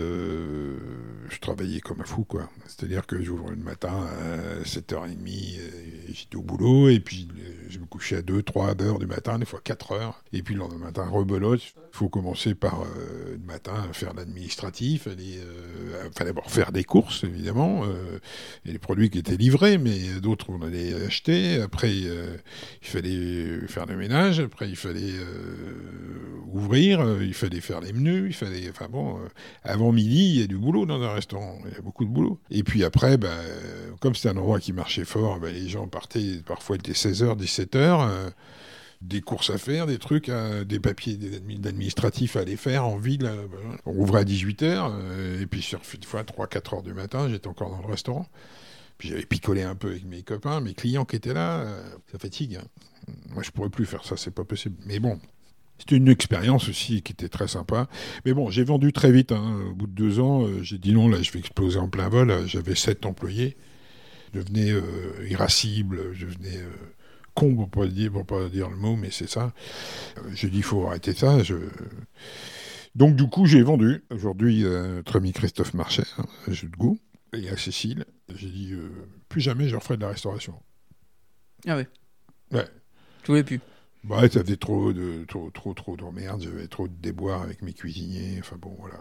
je travaillais comme un fou, quoi. C'est-à-dire que j'ouvrais le matin à 7h30, euh, j'étais au boulot, et puis je me couchais à 2, 3 heures du matin, des fois 4 heures, et puis le lendemain matin, rebelote. Il faut commencer par le matin à faire aller, euh, enfin d'abord faire des courses, évidemment, euh, et les produits qui étaient livrés, mais d'autres on allait acheter. Après, euh, il fallait faire le ménage. Après, il fallait euh, ouvrir. Il fallait faire les menus. Il fallait, enfin bon, avant midi, il y a du boulot dans un restaurant. Il y a beaucoup de boulot. Et puis après, bah, comme c'était un endroit qui marchait fort, bah, les gens partaient. Parfois, il était 16h, 17h. Euh, des courses à faire, des trucs, à- des papiers d'administratifs à aller faire en ville. euh, voilà. On ouvrait à 18h, et puis sur une fois 3-4 heures du matin, j'étais encore dans le restaurant. Puis j'avais picolé un peu avec mes copains, mes clients qui étaient là. euh, ça fatigue. hein. Moi, je pourrais plus faire ça, c'est pas possible. Mais bon, c'était une expérience aussi qui était très sympa. Mais bon, j'ai vendu très vite. hein. Au bout de deux ans, euh, j'ai dit non, là, je vais exploser en plein vol. Euh, J'avais sept employés. Je devenais euh, irascible, je devenais euh, con pour pas, dire, pour pas dire le mot, mais c'est ça. Euh, j'ai dit, il faut arrêter ça. Je... Donc, du coup, j'ai vendu. Aujourd'hui, euh, notre ami Christophe Marchais, hein, un jeu de goût, et à Cécile, j'ai dit, euh, plus jamais je referai de la restauration. Ah ouais. Ouais. Tu voulais plus Bah, ça faisait trop de trop trop trop d'emmerdes, j'avais trop de déboires avec mes cuisiniers, enfin bon voilà.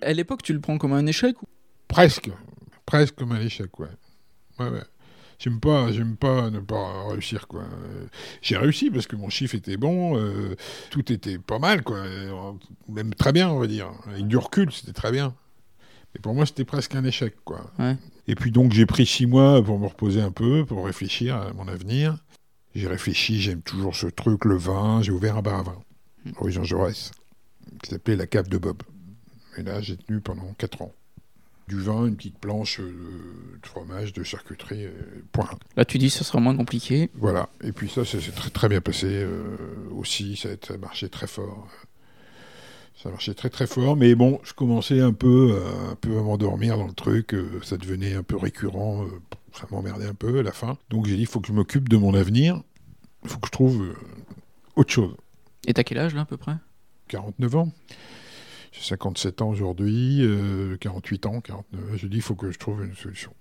À l'époque, tu le prends comme un échec ou- Presque, presque comme un échec, ouais. Ouais, ouais. J'aime pas, j'aime pas ne pas réussir, quoi. J'ai réussi parce que mon chiffre était bon, euh, tout était pas mal, quoi. Euh, Même très bien, on va dire. Avec du recul, c'était très bien. Et pour moi, c'était presque un échec, quoi. Ouais. Et puis donc, j'ai pris six mois pour me reposer un peu, pour réfléchir à mon avenir. J'ai réfléchi, j'aime toujours ce truc, le vin. J'ai ouvert un bar à vin, rue Jean Jaurès, qui s'appelait La Cave de Bob. Et là, j'ai tenu pendant quatre ans. Du vin, une petite planche euh, de fromage, de charcuterie, euh, point. Là, tu dis que ce sera moins compliqué. Voilà. Et puis ça, ça s'est très, très bien passé euh, aussi. Ça a, ça marché très fort. Ça marchait très très fort, mais bon, je commençais un peu, euh, un peu à m'endormir dans le truc. euh, ça devenait un peu récurrent. ça m'emmerdait un peu à la fin. Donc j'ai dit, il faut que je m'occupe de mon avenir. Il faut que je trouve autre chose. Et t'as quel âge là à peu près? 49 ans. J'ai 57 ans aujourd'hui, euh, 48 ans, 49 ans. J'ai dit, il faut que je trouve une solution.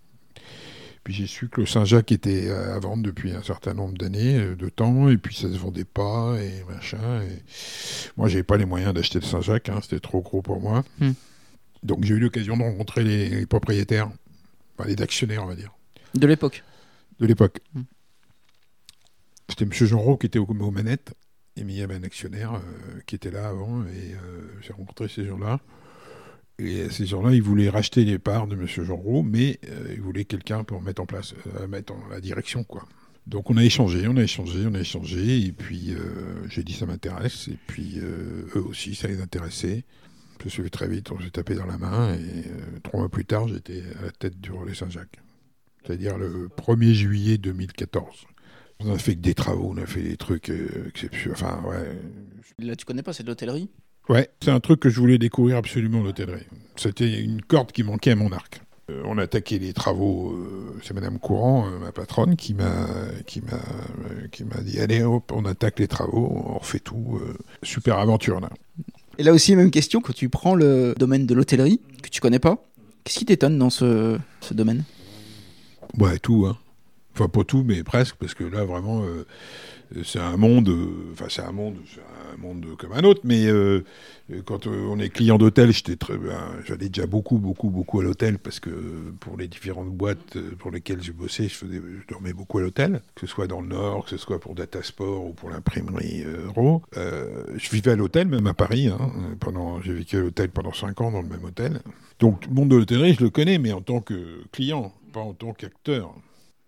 Puis j'ai su que le Saint-Jacques était à à vendre depuis un certain nombre d'années, euh, de temps, et puis ça se vendait pas, et machin. Et... Moi, j'avais pas les moyens d'acheter le Saint-Jacques, hein, c'était trop gros pour moi. Hmm. Donc j'ai eu l'occasion de rencontrer les, les propriétaires, enfin, les actionnaires, on va dire, De l'époque. de l'époque. Hmm. C'était M. Jean Rau qui était aux, aux manettes, et mais il y avait un actionnaire euh, qui était là avant, et euh, j'ai rencontré ces gens-là. Et ces gens-là, ils voulaient racheter les parts de M. Jean Rau, mais euh, ils voulaient quelqu'un pour mettre en place, euh, mettre en la direction, quoi. Donc on a échangé, on a échangé, on a échangé, et puis euh, j'ai dit ça m'intéresse, et puis euh, eux aussi, ça les intéressait. Je suis très vite, on s'est tapé dans la main, et euh, trois mois plus tard, j'étais à la tête du relais Saint-Jacques. C'est-à-dire le 1er juillet 2014. On a fait que des travaux, on a fait des trucs euh, exceptionnels. Enfin, ouais. Là, tu connais pas, c'est de l'hôtellerie? Ouais, c'est un truc que je voulais découvrir absolument, l'hôtellerie. C'était une corde qui manquait à mon arc. Euh, on a attaqué les travaux, euh, c'est Madame Courant, euh, ma patronne, qui m'a qui m'a euh, qui m'a dit allez hop, on attaque les travaux, on refait tout. euh, super aventure là. Et là aussi, même question, quand tu prends le domaine de l'hôtellerie, que tu connais pas, qu'est-ce qui t'étonne dans ce, ce domaine? Ouais, tout, hein. Enfin, pas tout, mais presque, parce que là, vraiment, euh, c'est un monde, euh, enfin, c'est un monde, un monde comme un autre, mais euh, quand on est client d'hôtel, j'étais très, ben, j'allais déjà beaucoup, beaucoup, beaucoup à l'hôtel, parce que pour les différentes boîtes pour lesquelles j'ai bossé, je, faisais, je dormais beaucoup à l'hôtel, que ce soit dans le Nord, que ce soit pour Datasport ou pour l'imprimerie euh. Euh, je vivais à l'hôtel, même à Paris, hein, pendant, j'ai vécu à l'hôtel pendant 5 ans dans le même hôtel. Donc, le monde de l'hôtellerie, je le connais, mais en tant que client, pas en tant qu'acteur.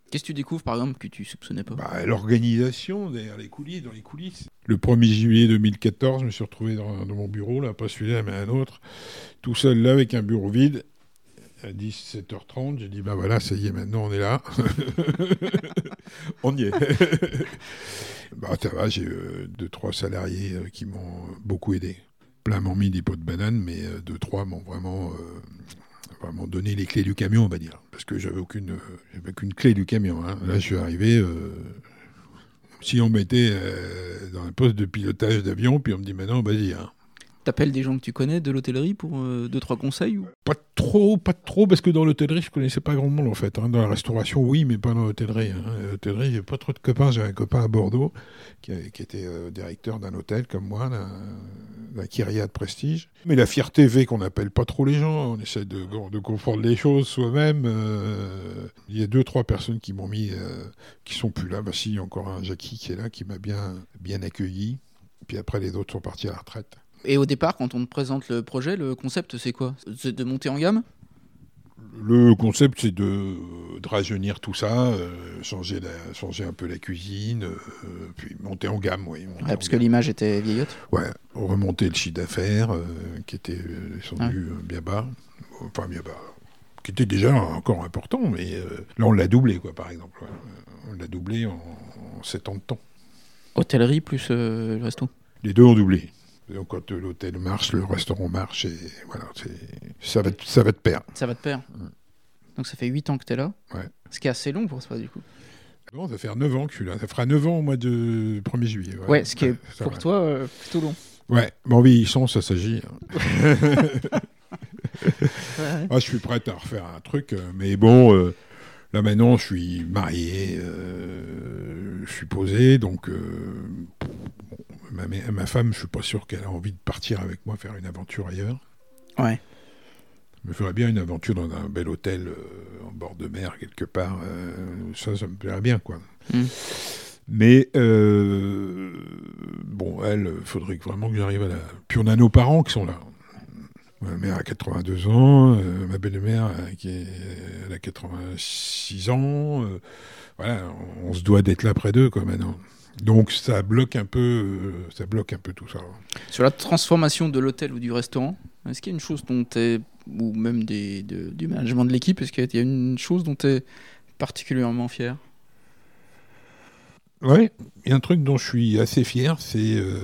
Qu'est-ce que tu découvres, par exemple, que tu soupçonnais pas? Bah, L'organisation derrière les coulisses, dans les coulisses. Le 1er juillet 2014, je me suis retrouvé dans, mon bureau, là, pas celui-là, mais un autre, tout seul là, avec un bureau vide. À 17h30, j'ai dit, bah voilà, ça y est, maintenant on est là. [LAUGHS] on y est. [LAUGHS] bah, ça va, j'ai euh, deux, trois salariés euh, qui m'ont beaucoup aidé. Plein m'ont mis des pots de banane, mais euh, deux, trois m'ont vraiment, euh, vraiment donné les clés du camion, on va dire. Parce que j'avais aucune, euh, j'avais qu'une clé du camion. hein. Là, je suis arrivé. euh, si on mettait euh, dans un poste de pilotage d'avion, puis on me dit maintenant, vas-y. Hein. T'appelles des gens que tu connais de l'hôtellerie pour euh, deux, trois conseils ou... Pas trop, pas trop, parce que dans l'hôtellerie, je connaissais pas grand monde en fait. hein. Dans la restauration, oui, mais pas dans l'hôtellerie. Hein. L'hôtellerie, j'ai pas trop de copains. J'ai un copain à Bordeaux qui, qui était euh, directeur d'un hôtel comme moi, d'un Kyria de prestige. Mais la fierté fait qu'on n'appelle pas trop les gens. On essaie de, de comprendre les choses soi-même. Euh, Il y a deux, trois personnes qui m'ont mis, euh, qui sont plus là. Bah si, il y a encore un Jackie qui est là, qui m'a bien, bien accueilli. Puis après, les autres sont partis à la retraite. Et au départ, quand on te présente le projet, le concept, c'est quoi? C'est de monter en gamme? Le concept, c'est de, de rajeunir tout ça, euh, changer, la- changer un peu la cuisine, euh, puis monter en gamme, oui. Ouais, parce que l'image était vieillotte. Ouais, remonter le chiffre d'affaires, euh, qui était euh, descendu euh, bien bas, enfin bien bas, qui était déjà encore important, mais euh, là on l'a doublé, quoi, par exemple. ouais. Euh, On l'a doublé en, en 7 ans de temps. Hôtellerie plus euh, le resto? Les deux ont doublé. Donc quand l'hôtel marche, le restaurant marche, et voilà, ça, va, te- ça va de pair. Ça va de pair. Donc ça fait 8 ans que t'es là. Ouais. Ce qui est assez long pour ça, du coup. Non, ça fait 9 ans que je suis là. Ça fera 9 ans au mois de 1er juillet. Ouais, ce qui est [LAUGHS] ça pour va. toi euh, plutôt long. Ouais, mais en vieillissant, ça s'agit. hein. [LAUGHS] [LAUGHS] Ouais. Ah, je suis prêt à refaire un truc, euh, mais bon, euh, là maintenant, je suis marié, euh, je suis posé, donc bon, ma, femme, je suis pas sûr qu'elle a envie de partir avec moi faire une aventure ailleurs. Ouais. Je me ferais bien une aventure dans un bel hôtel euh, en bord de mer, quelque part. euh, ça, ça me plairait bien, quoi. Mm. Mais, euh, bon, elle, faudrait vraiment que j'arrive à la... Puis on a nos parents qui sont là. Ma mère a 82 ans, euh, ma belle-mère qui est, elle a 86 ans. euh, voilà, on, on se doit d'être là près d'eux quoi maintenant. Donc ça bloque un peu, euh, ça bloque un peu tout ça. Sur la transformation de l'hôtel ou du restaurant, est-ce qu'il y a une chose dont tu es, ou même des, de- du management de l'équipe, est-ce qu'il y a une chose dont tu es particulièrement fier? Ouais, il y a un truc dont je suis assez fier, c'est euh,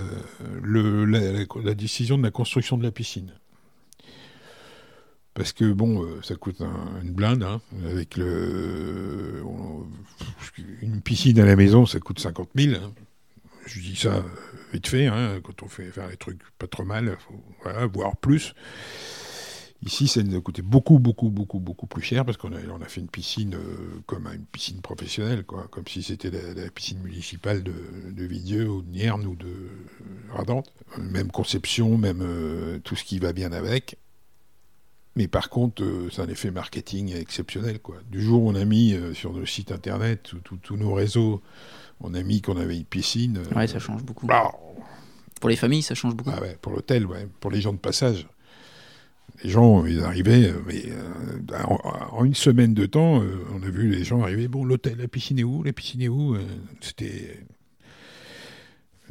le, la, la- la décision de la construction de la piscine. Parce que bon, euh, ça coûte un- une blinde, hein, avec le, on- une piscine à la maison, ça coûte 50 000. hein. Je dis ça euh, vite fait, hein, quand on fait faire les trucs pas trop mal, voilà, voire plus. Ici, ça nous a coûté beaucoup, beaucoup, beaucoup, beaucoup plus cher parce qu'on a, fait une piscine euh, comme une piscine professionnelle, quoi, comme si c'était la, piscine municipale de, de ou de Nierne ou de Radente. Même conception, même euh, tout ce qui va bien avec. Mais par contre, euh, c'est un effet marketing exceptionnel. Quoi. Du jour où on a mis euh, sur nos sites internet, tous nos réseaux, on a mis qu'on avait une piscine. euh, Ouais, ça change beaucoup. bah, Pour les familles, ça change beaucoup. ah ouais, pour l'hôtel, ouais, pour les gens de passage. Les gens, ils arrivaient, euh, mais euh, en, en une semaine de temps, euh, on a vu les gens arriver. Bon, l'hôtel, la piscine est où? La piscine est où? Euh, C'était.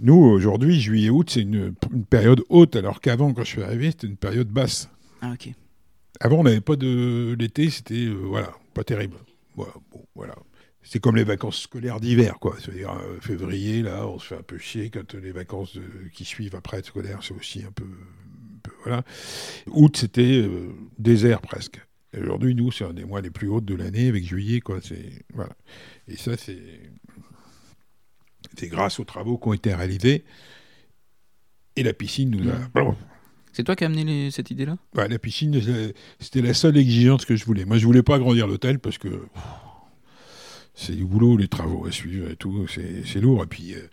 Nous, aujourd'hui, juillet-août, c'est une, une période haute, alors qu'avant, quand je suis arrivé, c'était une période basse. Ah, ok. Avant, on n'avait pas de. L'été, c'était. euh, voilà, pas terrible. Voilà. C'est comme les vacances scolaires d'hiver, quoi. C'est-à-dire, euh, février, là, on se fait un peu chier quand les vacances qui suivent après être scolaires, c'est aussi un peu, Voilà. Août, c'était euh, désert presque. Aujourd'hui, nous, c'est un des mois les plus hauts de l'année, avec juillet, quoi. C'est. Voilà. Et ça, c'est. C'est grâce aux travaux qui ont été réalisés. Et la piscine nous a. Mmh. C'est toi qui as amené cette idée-là? Ouais, la piscine, euh, c'était la seule exigence que je voulais. Moi, je voulais pas agrandir l'hôtel parce que c'est du boulot, les travaux à suivre et tout, c'est lourd. Et puis, euh,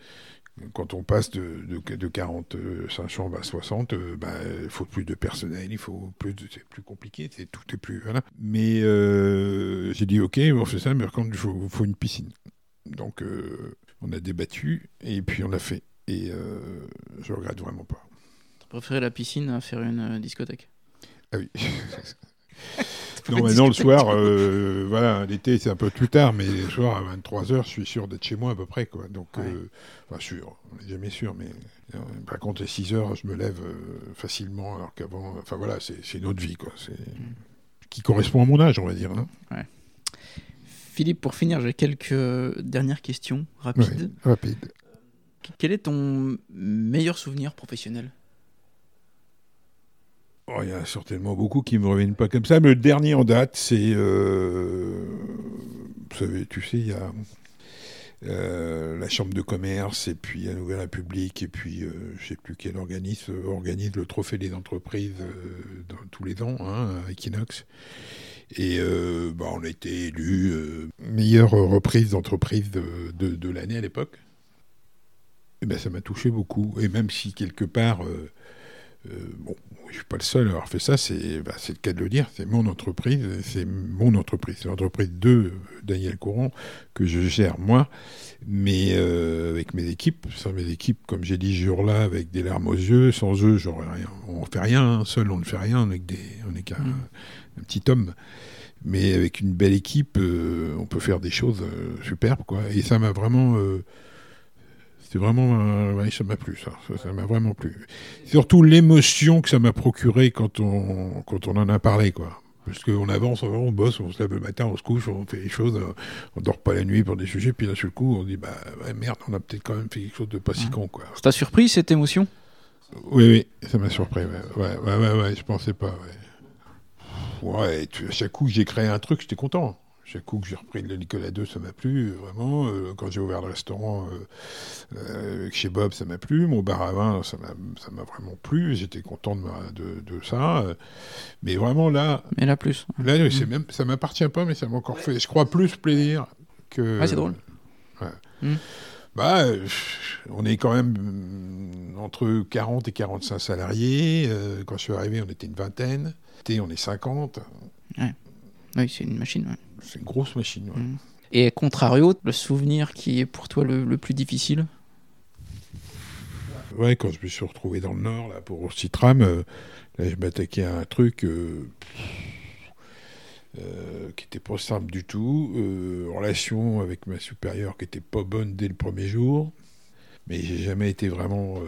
quand on passe de, de, de 45 chambres à 60, euh, bah, il faut plus de personnel, il faut plus c'est plus compliqué, c'est tout est plus voilà. Mais euh, j'ai dit ok, on fait ça, mais contre, il faut, une piscine. Donc, euh, on a débattu et puis on l'a fait. Et euh, je regrette vraiment pas. Préférais la piscine à faire une euh, discothèque Ah oui. [LAUGHS] Non, maintenant le soir, euh, voilà, l'été c'est un peu plus tard, mais le soir à 23h, je suis sûr d'être chez moi à peu près, quoi. Donc, Ouais. euh, enfin sûr, on n'est jamais sûr, mais euh, par contre, à 6h, je me lève euh, facilement, alors qu'avant, enfin voilà, c'est c'est une autre vie, quoi. C'est Mm. qui correspond à mon âge, on va dire. hein. Philippe, pour finir, j'ai quelques dernières questions rapides. Ouais, rapide. Quel est ton meilleur souvenir professionnel? Oh, Il y a certainement beaucoup qui me reviennent pas comme ça, mais le dernier en date, c'est. euh, vous savez, tu sais, il y a euh, la Chambre de commerce, et puis la Nouvelle République, et puis euh, je sais plus quel organisme organise le Trophée des entreprises tous les ans, hein, à Equinox. Et bah, on a été élu meilleure reprise d'entreprise de, de, de l'année à l'époque. Et ben, ça m'a touché beaucoup. Et même si quelque part. Euh, bon, je suis pas le seul à avoir fait ça, c'est bah, le cas de le dire, c'est mon entreprise, c'est mon entreprise, c'est l'entreprise de Daniel Couron que je gère moi, mais euh, avec mes équipes, sans mes équipes, comme j'ai dit ce jour-là, avec des larmes aux yeux, sans eux, j'aurais rien. On fait rien, hein, seul on ne fait rien, on est, qu'un Mm. un petit homme. Mais avec une belle équipe, euh, on peut faire des choses euh, superbes, quoi. Et ça m'a vraiment. C'était vraiment. euh, ouais, ça m'a plu, ça. Ça m'a vraiment plu. Surtout l'émotion que ça m'a procuré quand on, quand on en a parlé, quoi. Parce qu'on avance, on bosse, on se lève le matin, on se couche, on fait des choses, on dort pas la nuit pour des sujets, puis d'un seul coup, on dit, bah ouais, merde, on a peut-être quand même fait quelque chose de pas si Mhm. con, quoi. Ça t'a surpris cette émotion? Oui, oui, ça m'a surpris, ouais. Ouais, ouais, ouais, ouais, je pensais pas, ouais. Ouais, tu- à chaque coup j'ai créé un truc, j'étais content. Chaque coup que j'ai repris le Nicolas 2, ça m'a plu, vraiment. Euh, quand j'ai ouvert le restaurant euh, euh, chez Bob, ça m'a plu. Mon bar à vin, ça m'a vraiment plu. J'étais content de, ma- de, de ça. Mais vraiment, là, Mais là plus. là même, ça m'appartient pas, mais ça m'a encore fait, je crois, plus plaisir que... Ouais, c'est drôle. Bah, euh, on est quand même entre 40 et 45 salariés. Quand je suis arrivé, on était une vingtaine. Et on est 50. Oui, c'est une machine. ouais. C'est une grosse machine. ouais. Mm. Et contrario, le souvenir qui est pour toi le, le plus difficile? Ouais, quand je me suis retrouvé dans le Nord, là, pour Citram, euh, là, je m'attaquais à un truc euh, euh, qui était pas simple du tout, euh, relation avec ma supérieure qui était pas bonne dès le premier jour, mais j'ai jamais été vraiment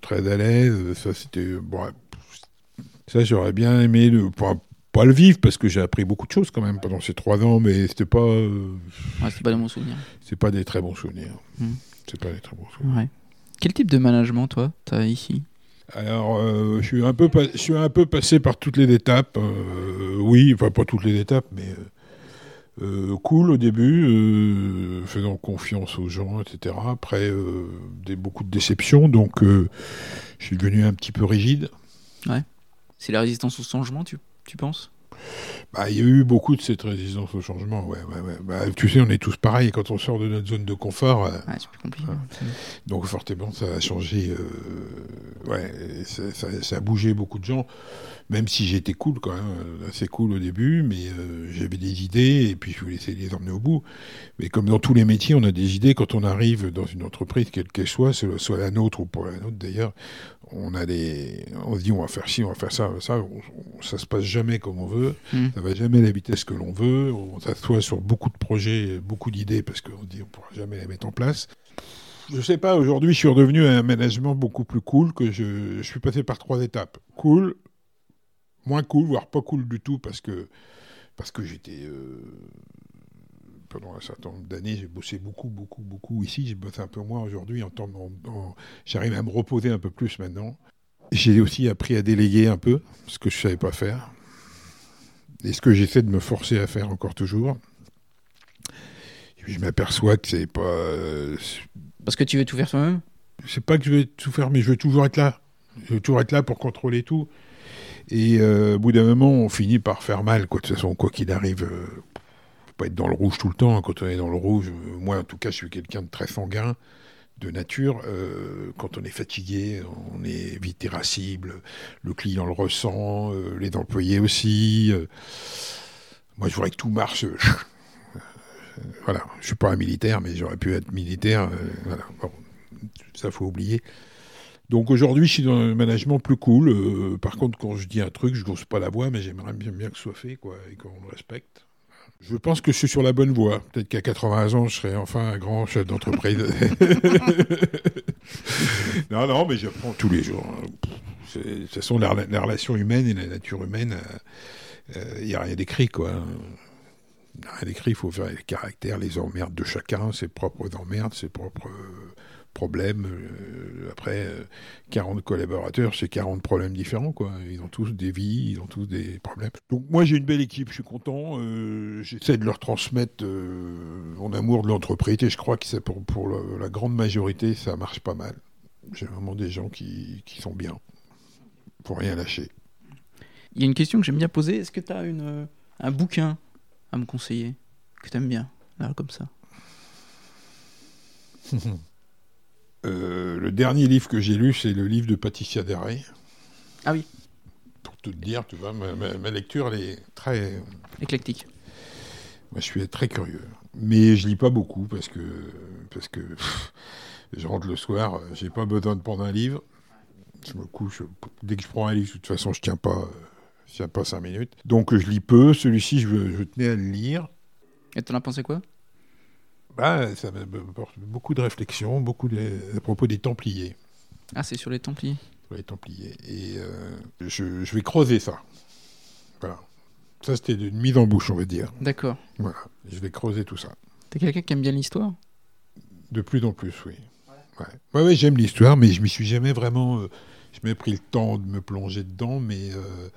très à l'aise. Ça, c'était. Bon, ça, j'aurais bien aimé le. Pas, pas le vivre parce que j'ai appris beaucoup de choses quand même pendant ces trois ans, mais c'était pas. euh, Ouais, c'est pas de mon souvenir. c'est pas des très bons souvenirs. Hmm. C'est pas des très bons souvenirs. Ouais. Quel type de management, toi, t'as ici? Alors, euh, je, suis un peu je suis un peu passé par toutes les étapes. euh, oui, enfin, pas toutes les étapes, mais euh, cool au début, faisant confiance aux gens, etc. Après, des, beaucoup de déceptions, donc je suis devenu un petit peu rigide. C'est la résistance au changement, tu, tu penses? Bah, il y a eu beaucoup de cette résistance au changement. Ouais, ouais, ouais. Bah, tu sais, on est tous pareils quand on sort de notre zone de confort. euh, c'est plus compliqué. Ouais. Donc fortement, ça a changé. euh, ouais, ça, ça- ça a bougé beaucoup de gens. Même si j'étais cool quand même, euh, assez cool au début, mais j'avais des idées et puis je voulais essayer de les emmener au bout. Mais comme dans tous les métiers, on a des idées quand on arrive dans une entreprise, quelle qu'elle soit, soit la nôtre ou pas la nôtre d'ailleurs. On a des, on se dit on va faire ci, on va faire ça, ça. on- on- ça se passe jamais comme on veut. Mm. Ça va jamais à la vitesse que l'on veut. On s'assoit sur beaucoup de projets, beaucoup d'idées parce qu'on dit on pourra jamais les mettre en place. Je sais pas, aujourd'hui, je suis redevenu à un management beaucoup plus cool que je, je suis passé par trois étapes. Cool, moins cool, voire pas cool du tout parce que, parce que j'étais. euh, pendant un certain nombre d'années, j'ai bossé beaucoup, beaucoup, beaucoup ici. J'ai bossé un peu moins aujourd'hui. En en- en- J'arrive à me reposer un peu plus maintenant. J'ai aussi appris à déléguer un peu, ce que je savais pas faire. Et ce que j'essaie de me forcer à faire encore toujours. Je m'aperçois que c'est pas. euh, Parce que tu veux tout faire toi-même? c'est pas que je vais tout faire, mais je veux toujours être là. Je veux toujours être là pour contrôler tout. Et euh, au bout d'un moment, on finit par faire mal. Quoi. De toute façon, quoi qu'il arrive, euh, faut pas être dans le rouge tout le temps. Quand on est dans le rouge, euh, moi en tout cas, je suis quelqu'un de très sanguin, de nature. Euh, quand on est fatigué, on est vite irascible. Le client le ressent, euh, les employés aussi. Euh, moi, je voudrais que tout marche. [LAUGHS] voilà, je suis pas un militaire, mais j'aurais pu être militaire. voilà, bon, ça faut oublier. Donc aujourd'hui, je suis dans un management plus cool. Par contre, quand je dis un truc, je n'ose pas la voix, mais j'aimerais bien, bien que ce soit fait, quoi, et qu'on le respecte. Je pense que je suis sur la bonne voie. Peut-être qu'à 80 ans, je serai enfin un grand chef d'entreprise. [LAUGHS] non, non, mais j'apprends tous les jours. hein. De toute façon, la, la relation humaine et la nature humaine, il n'y a rien d'écrit, quoi. Il n'y a rien d'écrit, il faut faire les caractères, les emmerdes de chacun, ses propres emmerdes, ses propres euh, problèmes. Euh, après, euh, 40 collaborateurs, c'est 40 problèmes différents, quoi. Ils ont tous des vies, ils ont tous des problèmes. Donc moi, j'ai une belle équipe, je suis content. Euh, J'essaie de leur transmettre euh, mon amour de l'entreprise et je crois que pour, pour la grande majorité, ça marche pas mal. J'ai vraiment des gens qui, qui sont bien. Faut rien lâcher. Il y a une question que j'aime bien poser. Est-ce que tu as une, un bouquin à me conseiller que tu aimes bien, là, comme ça? [LAUGHS] Euh, le dernier livre que j'ai lu, c'est le livre de Patricia Derey. Ah oui. Pour tout te dire, tu vois, ma, ma- ma lecture, elle est très. Éclectique. Moi, je suis très curieux. Mais je lis pas beaucoup parce que. Parce que. pff, je rentre le soir, j'ai pas besoin de prendre un livre. Je me couche. Dès que je prends un livre, de toute façon, je tiens pas. Je tiens pas cinq minutes. Donc, je lis peu. Celui-ci, je, je tenais à le lire. Et t'en as pensé quoi? Bah, ça m'apporte beaucoup de réflexions, beaucoup de, à propos des Templiers. Ah, c'est sur les Templiers. sur les Templiers. Et euh, je, je vais creuser ça. Voilà. Ça, c'était une mise en bouche, on va dire. D'accord. Voilà. Je vais creuser tout ça. T'es quelqu'un qui aime bien l'histoire? De plus en plus, oui. Ouais, ouais, ouais, j'aime l'histoire, mais je m'y suis jamais vraiment. euh, je m'ai pris le temps de me plonger dedans, mais euh,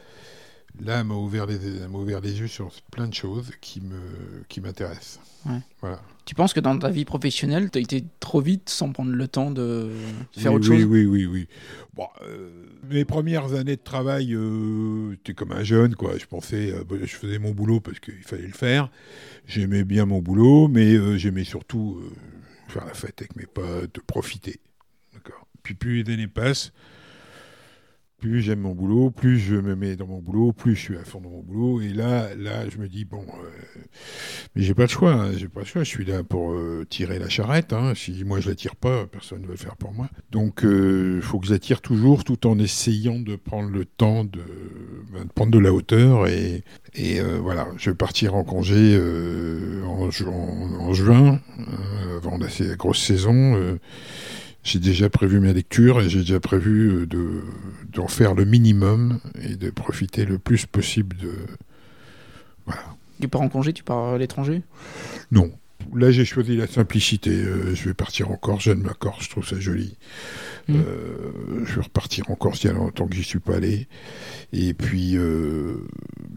là, elle m'a ouvert, les, m'a ouvert les yeux sur plein de choses qui, me, qui m'intéressent. Ouais. Voilà. Tu penses que dans ta vie professionnelle, t'as été trop vite sans prendre le temps de faire oui, autre oui, chose? Oui, oui, oui. Bon, euh, mes premières années de travail, euh, j'étais comme un jeune, quoi. Je pensais, euh, je faisais mon boulot parce qu'il fallait le faire. J'aimais bien mon boulot, mais euh, j'aimais surtout faire la fête avec mes potes, profiter. D'accord. Puis plus les années passent, plus j'aime mon boulot, plus je me mets dans mon boulot, plus je suis à fond dans mon boulot. Et là, là, je me dis bon, euh, mais j'ai pas le choix. hein, j'ai pas le choix. Je suis là pour euh, tirer la charrette. hein. Si moi je la tire pas, personne ne va le faire pour moi. Donc, il faut que je la tire toujours, tout en essayant de prendre le temps de, ben, de prendre de la hauteur. Et, euh, voilà, je vais partir en congé euh, en, ju- en- en juin, euh, avant la grosse saison. J'ai déjà prévu mes lectures et j'ai déjà prévu euh, de d'en faire le minimum et de profiter le plus possible de. Voilà. Tu pars en congé, tu pars à l'étranger? Non. Là, j'ai choisi la simplicité. Euh, je vais partir en Corse. J'aime la Corse. Je trouve ça joli. Mm. Euh, je vais repartir en Corse il y a longtemps que j'y suis pas allé. Et puis, euh,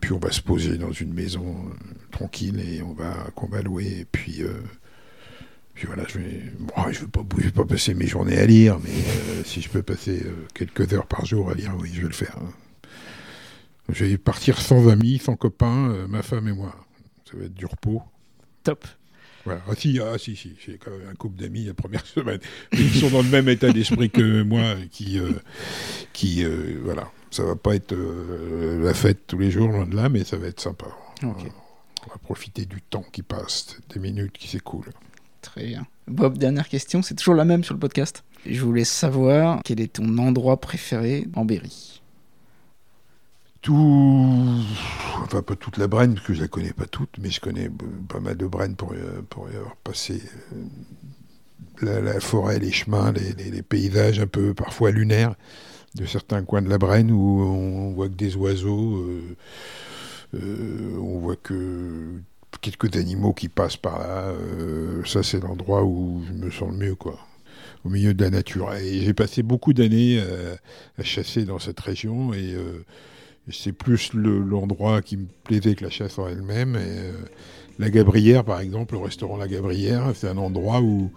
puis on va se poser dans une maison tranquille et on va qu'on va louer. Et puis, puis voilà, je vais, bon, je vais pas, je vais pas passer mes journées à lire, mais euh, si je peux passer euh, quelques heures par jour à lire, oui, je vais le faire. hein. Je vais partir sans amis, sans copains, euh, ma femme et moi. Ça va être du repos. Top. Voilà. Ah si, ah, si, si, j'ai quand même un couple d'amis la première [LAUGHS] semaine. Ils sont dans le même état d'esprit que moi, qui, qui, voilà. Ça va pas être la fête tous les jours, loin de là, mais ça va être sympa. On va profiter du temps qui passe, des minutes qui s'écoulent. Très bien. Bob, dernière question, c'est toujours la même sur le podcast. Je voulais savoir quel est ton endroit préféré en Berry. Tout, enfin pas toute la Brenne, parce que je la connais pas toute, mais je connais pas mal de Brenne pour, y- pour y avoir passé euh, la, forêt, les chemins, les, paysages un peu parfois lunaires de certains coins de la Brenne où on voit que des oiseaux, euh, euh, on voit que quelques animaux qui passent par là. euh, ça, c'est l'endroit où je me sens le mieux, quoi. Au milieu de la nature. Et j'ai passé beaucoup d'années euh, à chasser dans cette région et euh, c'est plus le- l'endroit qui me plaisait que la chasse en elle-même. La Gabrière, par exemple, le restaurant La Gabrière, c'est un endroit où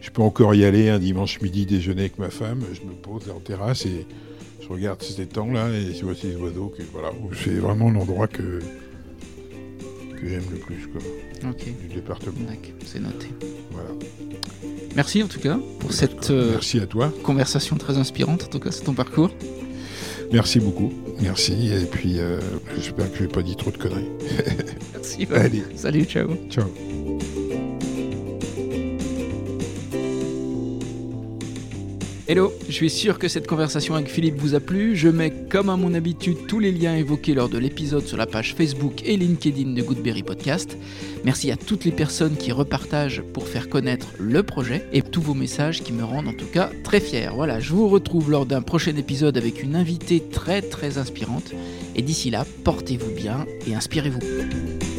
je peux encore y aller un dimanche midi déjeuner avec ma femme. Je me pose là en terrasse et je regarde ces étangs-là et je vois ces oiseaux. Voilà, c'est vraiment l'endroit que, que j'aime le plus quoi, du département. C'est noté. Voilà. Merci en tout cas pour cette euh, Merci à toi. conversation très inspirante, en tout cas, c'est ton parcours. Merci beaucoup. Merci. Et puis, euh, j'espère que je n'ai pas dit trop de conneries. Merci. [LAUGHS] Allez, Salut, ciao. ciao. Hello, je suis sûr que cette conversation avec Philippe vous a plu. Je mets comme à mon habitude tous les liens évoqués lors de l'épisode sur la page Facebook et LinkedIn de Goodberry Podcast. Merci à toutes les personnes qui repartagent pour faire connaître le projet et tous vos messages qui me rendent en tout cas très fier. Voilà, je vous retrouve lors d'un prochain épisode avec une invitée très très inspirante. Et d'ici là, portez-vous bien et inspirez-vous.